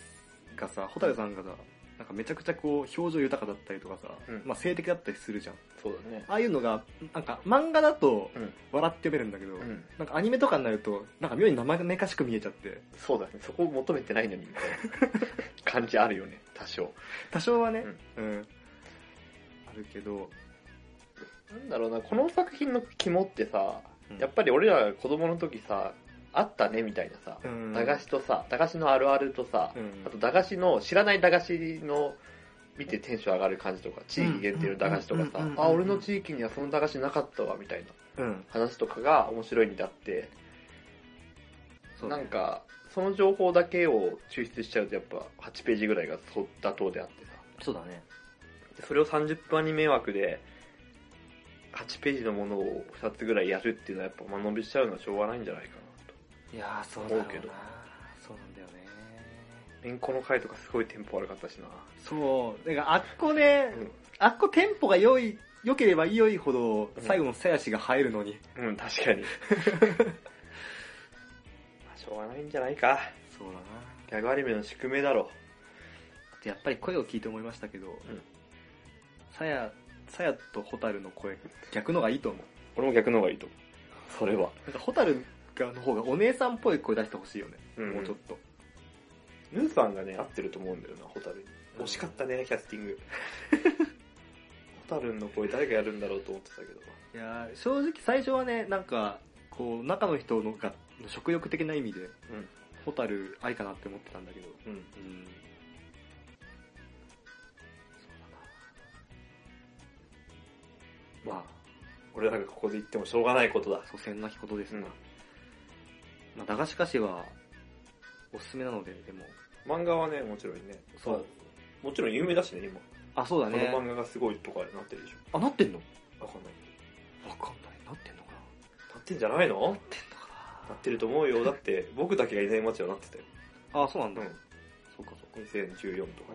がさ、ホタルさんがさ、なんかめちゃくちゃこう、表情豊かだったりとかさ、うんまあ性的だったりするじゃん。そうだね。ああいうのが、なんか漫画だとうん、笑って読めるんだけど、うん。なんかアニメとかになると、なんか妙に生めかしく見えちゃって、そうだね。そこを求めてないのに、みたいな感じあるよね、多少。多少はね、うん、あるけど、なんだろうな、この作品の肝ってさ、うんやっぱり俺らが子供の時さ、あったねみたいなさ、うん。駄菓子とさ、駄菓子のあるあるとさ、うん。あと駄菓子の、知らない駄菓子の見てテンション上がる感じとか、地域限定の駄菓子とかさあ、俺の地域にはその駄菓子なかったわ、みたいな。うん、話とかが面白いんだって、そうね。なんか、その情報だけを抽出しちゃうとやっぱ8ページぐらいが妥当であってさ、そうだね。でそれを30分アニメ枠で、8ページのものを2つぐらいやるっていうのはやっぱ間延びしちゃうのはしょうがないんじゃないかな。と。いやー、そうだろうな思うけどめんこの回とかすごいテンポ悪かったしな。そう。だからあっこね、うんあっこテンポが良い、良ければ良いほどうん最後の鞘足が入るのに。うん、確かに。まあしょうがないんじゃないか。そうだな。ギャグアニメの宿命だろ。あとやっぱり声を聞いて思いましたけど、んさや、さやとホタルの声、逆のがいいと思う。俺も逆の方がいいと思う。それは。なんかホの方がお姉さんっぽい声出してほしいよね。うんもうちょっと。ヌーさんがね、合ってると思うんだよな、ホタルに。惜しかったね、キャスティング。ホタルンの声誰がやるんだろうと思ってたけど。いやー正直最初はね、なんか、こう、中の人のが、食欲的な意味で、うん。ホタルありかなって思ってたんだけど。うん。うん。まあ、俺らがここで言ってもしょうがないことだ。祖先なきことですが。うんまあ、駄菓子菓子は、おすすめなので、でも。漫画はね、もちろんね。そうまあもちろん有名だしね、今。あ、そうだね。この漫画がすごいとかなってるでしあ、なってんの？ょ。わかんない。わかんない。なってんのかな？ってんじゃないの？ななってんのかな？ってると思うよ。だって、僕だけがいない街はなってたよ。なあ、そうなんだ。うん。そうかそうか。2014とか。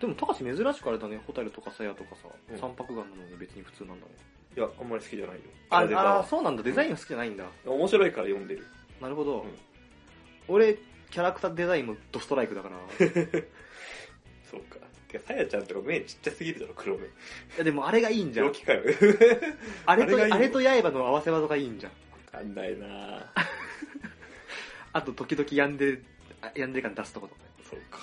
でも、高橋珍しくあれだね、ホタルとかサヤとかさ、うん三白眼なのに別に普通なんだね。いや、あんまり好きじゃないよ。あ、あ、そうなんだ。デザインは好きじゃないんだ。面白いから読んでる。なるほど。うん俺、キャラクターデザインもドストライクだから。い そうか。てか、さやちゃんとか目ちっちゃすぎるだろ、黒目。や、でもあれがいいんじゃん病。気かよ。あれと、あれがいいの？あれと刃の合わせ技がいいんじゃん。わかんないな あと、時々病んでる、あ病んでる感出すとこと。そうか。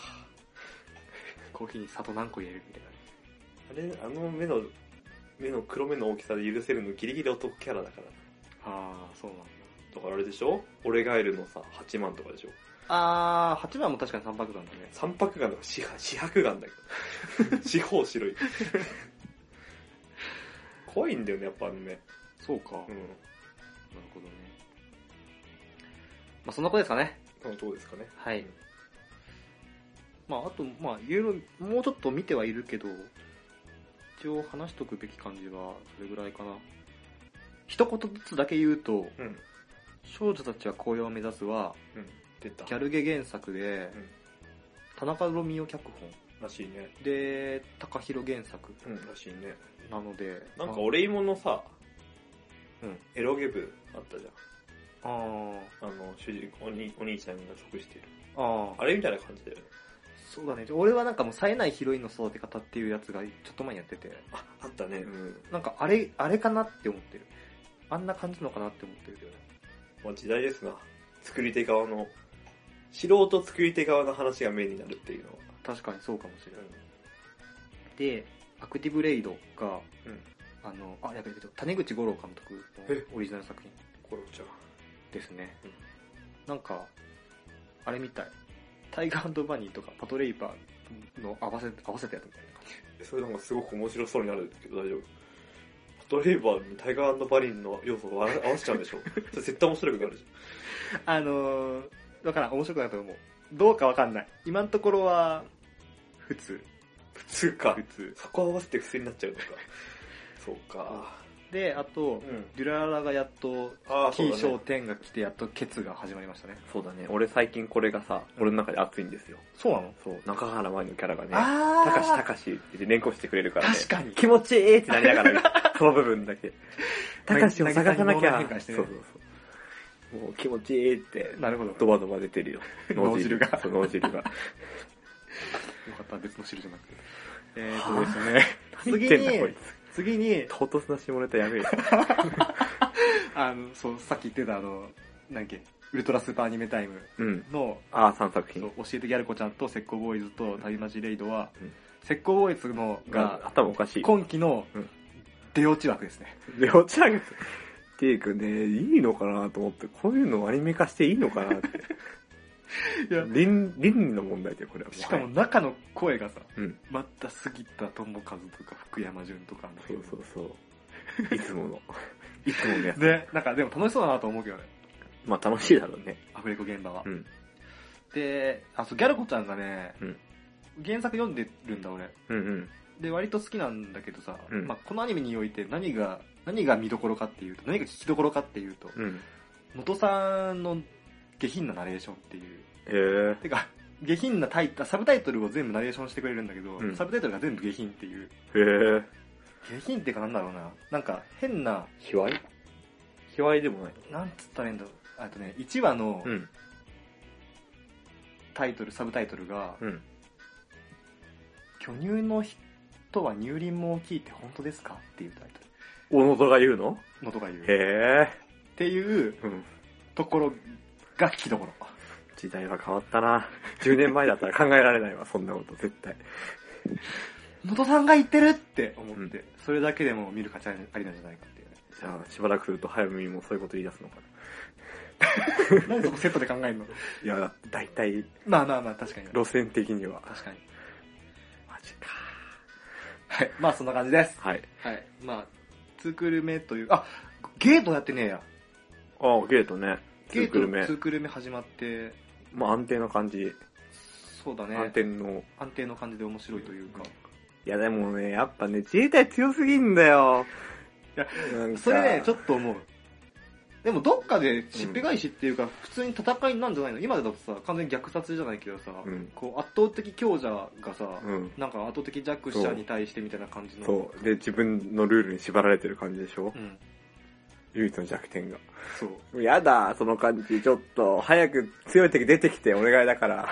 コーヒーに砂糖何個入れるみたいな。あれ、あの目の、目の黒目の大きさで許せるのギリギリ男キャラだから。あー、そうなんだ。だからあれでしょ？俺ガエルのさ、8万とかでしょ？あー、8番も確かに三白眼だね。三白眼とか四四白眼だけど。四方白い。怖いんだよね、やっぱあの目。そうか。うん。なるほどね。まあ、そんなことですかね。そのとこですかね。はい。まあ、あと、まあ、いろいろ、もうちょっと見てはいるけど、一応話しとくべき感じは、それぐらいかな。一言ずつだけ言うと、うん。少女たちは紅葉を目指すは、うん。ギャルゲ原作で、うん田中ロミオ脚本。らしいね。で、高弘原作うん、らしいね。なので、なんか俺芋のさ、うん。エロゲ部あったじあゃん。あの、主人公、お兄お兄ちゃんが属してる。あ、ああ、あれみたいな感じだよね。そうだね。俺はなんかもう冴えないヒロインの育て方っていうやつがちょっと前にやってて、あ、あったね。うん。なんかあれ、あれかなって思ってる。あんな感じのかなって思ってるけどね。まあ時代ですな。作り手側の、素人作り手側の話がメインになるっていうのは。確かにそうかもしれない。で、アクティブレイドが、うんあの、あ、やべえ、谷口五郎監督え？のオリジナル作品コロちゃん。ですね。うんなんか、あれみたい。タイガーバニーとかパトレイバーの合わせ、合わせたやつみたいな感じ。それなんかすごく面白そうになるけど大丈夫？パトレイバーにタイガーバリンの要素を合わせちゃうんでしょ それ絶対面白くなるじあのー、だからん面白くなると思う。どうかわかんない。今のところは、普通。ゃん。普通か普。通。そこ合わせて普通になっちゃうのか。そうか。で、あと、ん。デュララがやっと、あーそうだね。商店が来てやっとケツが始まりましたね。そうだね。俺最近これがさ、俺の中で熱いんですよ。そうなの？そう。中原舞のキャラがね、あたかしたかしって連呼してくれるからね。確かに気持ちいいってなりながら、その部分だけ。たかしを探さなきゃ。変化してねそうそうそう。もう気持ちいいって、なるほど。ドバドバ出てるよ。脳汁がそう脳汁が。よかった、別の汁じゃなくて。えーとですね、何言ってんだこいつ。次に、唐突な下ネタやべえよ。あの、そう、さっき言ってたあの、なんけ、ウルトラスーパーアニメタイムうん。の、ああ、3作品そう。教えてギャル子ちゃんと石膏ボーイズと旅マジレイドは、うん石膏ボーイズのがが、頭おかしい。今期のうん出落ち枠ですね。で、お茶が、っていうかね、いいのかなと思って、こういうのをアニメ化していいのかなって。いや倫倫理の問題でこれは。しかも、中の声がさ、うん。また杉田智和とか福山潤とかなんだけそどうそうそう。いつもの。いつものやつ。で、なんかでも楽しそうだなと思うけどね、まあ楽しいだろうね。アフレコ現場は。うん。で、あ、そう、ギャル子ちゃんがね、うん原作読んでるんだ俺。うんうん。で、割と好きなんだけどさ、うんまあ、このアニメにおいて何が、何が見どころかっていうと、何が聞きどころかっていうと、うん。能登さんの下品なナレーションっていう。へえ。てか、下品なタイトサブタイトルを全部ナレーションしてくれるんだけど、うんサブタイトルが全部下品っていう。へえ。下品っていうかなんだろうな。なんか変な、卑猥？卑猥でもない。なんつったらいいんだろう。あとね、1話のうん。タイトル、サブタイトルが、うん。巨乳の人は乳輪も大きいって本当ですかっていうタイト小野戸が言うの？ル。のとか言う。っへえ。ていううん。ところが聞きどころ。時代は変わったな。10年前だったら考えられないわ、そんなこと、絶対。野戸さんが言ってるって思って、それだけでも見る価値ありなんじゃないかっていうね。じゃあ、しばらくすると早見もそういうこと言い出すのかな。なんでそこセットで考えるの？いや、だって大体、まあまあまあ、確かに。路線的には。確かに。マジか。はい。まあそんな感じです。はい。はい。まあ、ツークール目という、あ、ゲートやってねえや。ああ、ゲートね。ツゲートークルメツ。ークール目始まって、まあ安定な感じ。そうだね。安定の。安定の感じで面白いというか。いやでもね、やっぱね、自衛隊強すぎんだよ。いやなんかそれね、ちょっと思う。でもどっかでしっぺ返しっていうか、普通に戦いなんじゃないの？今だとさ、完全に虐殺じゃないけどさ、うんこう圧倒的強者がさ、うん。なんか圧倒的弱者に対してみたいな感じの。そう。で、自分のルールに縛られてる感じでしょ？うん。唯一の弱点が。そう。やだ、その感じ。ちょっと、早く強い敵出てきてお願いだから。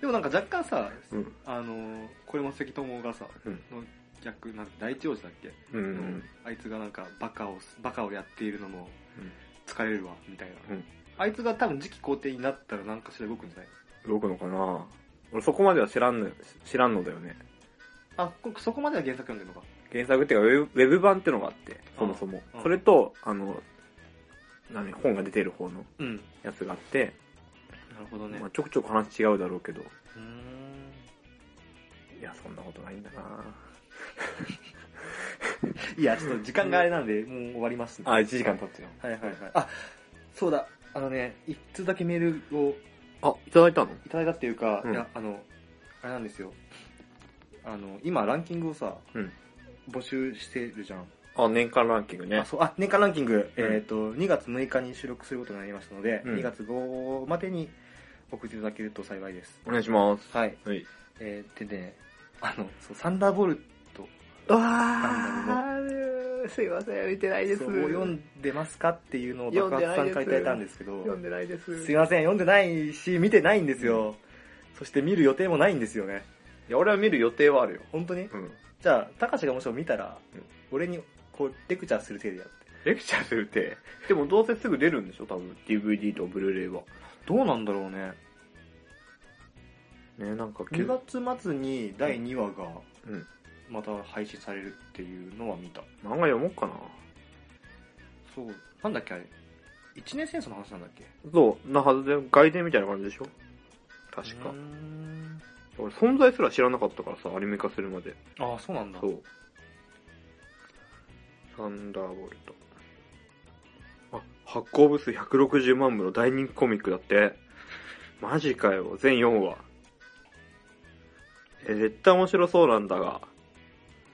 でもなんか若干さ、うん。あのー、これも関友がさ、うんの逆、なんか第一王子だっけ、うんうん。あいつがなんかバカを、バカをやっているのもうん疲れるわ、みたいな。うんあいつが多分次期皇帝になったらなんかしら動くんじゃない？動くのかな？俺そこまでは知らんの、知らんのだよね。あ、こそこまでは原作読んでるのか。原作っていうかウェブ、版ってのがあって、そもそもうん。それと、あの、何、本が出てる方のうん。やつがあって、なるほどね。まあ、ちょくちょく話違うだろうけど、うーん。いや、そんなことないんだな いや、ちょっと時間があれなんで、もう終わります、あ、1時間経ってよ。はいはいはい。あ、そうだ。あのね、一通だけメールをあ、いただいたの？いただいたっていうか、うんいや、あの、あれなんですよ。あの、今ランキングをさ、うん募集してるじゃん。あ、年間ランキングねあ、。そう、あ、年間ランキング、うんえっ、と、2月6日に収録することになりましたので、うん2月5までに送っていただけると幸いです。お願いします。はい。はい。えー、でね、あの、そう、サンダーボルト、うわーすいません、見てないです。そう読んでますかっていうのを爆発さんからいただいたんですけど、読んでないです。すいません、読んでないし、見てないんですよ。そして見る予定もないんですよね。いや、俺は見る予定はあるよ。本当に？うん。じゃあ、高志がもしも見たら、うん俺に、こう、レクチャーする手でやって。レクチャーするって。でもどうせすぐ出るんでしょ？多分。DVD とブルーレイは。どうなんだろうね。ね、なんか2月末に第2話が、うん。また配信されるっていうのは見た。漫画読もうかな。そう。なんだっけあれ？一年戦争の話なんだっけ？そう、なはずで、外伝みたいな感じでしょ？確か俺存在すら知らなかったからさ、アニメ化するまで。ああ、そうなんだ。そう。サンダーボルト。あ、発行部数160万部の大人気コミックだって。マジかよ、全4話。え、絶対面白そうなんだが、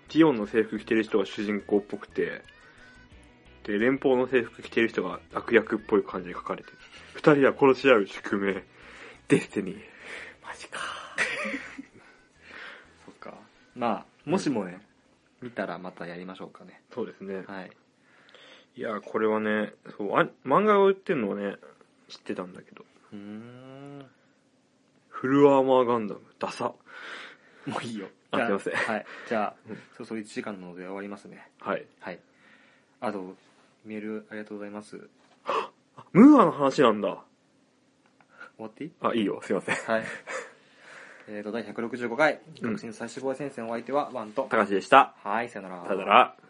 ジオンの制服着てる人が主人公っぽくて、で、連邦の制服着てる人が悪役っぽい感じで書かれてる。二人は殺し合う宿命。デスティニー。マジか。まあ、もしもね、見たらまたやりましょうかね。そうですね。はい。いや、これはね、そう、あ漫画を売ってるのはね、知ってたんだけど。うーん。フルアーマーガンダム、ダサ。もういいよ。あすいませんはい。じゃあ、うんそろそろ1時間なので終わりますね。はい。はい。あと、メールありがとうございます。ムーアの話なんだ。終わっていい？あ、いいよ、すいません。はい。えっと、第165回、うん学生最終防衛戦線お相手は、ワンと。高橋でした。はい、さよなら。さよなら。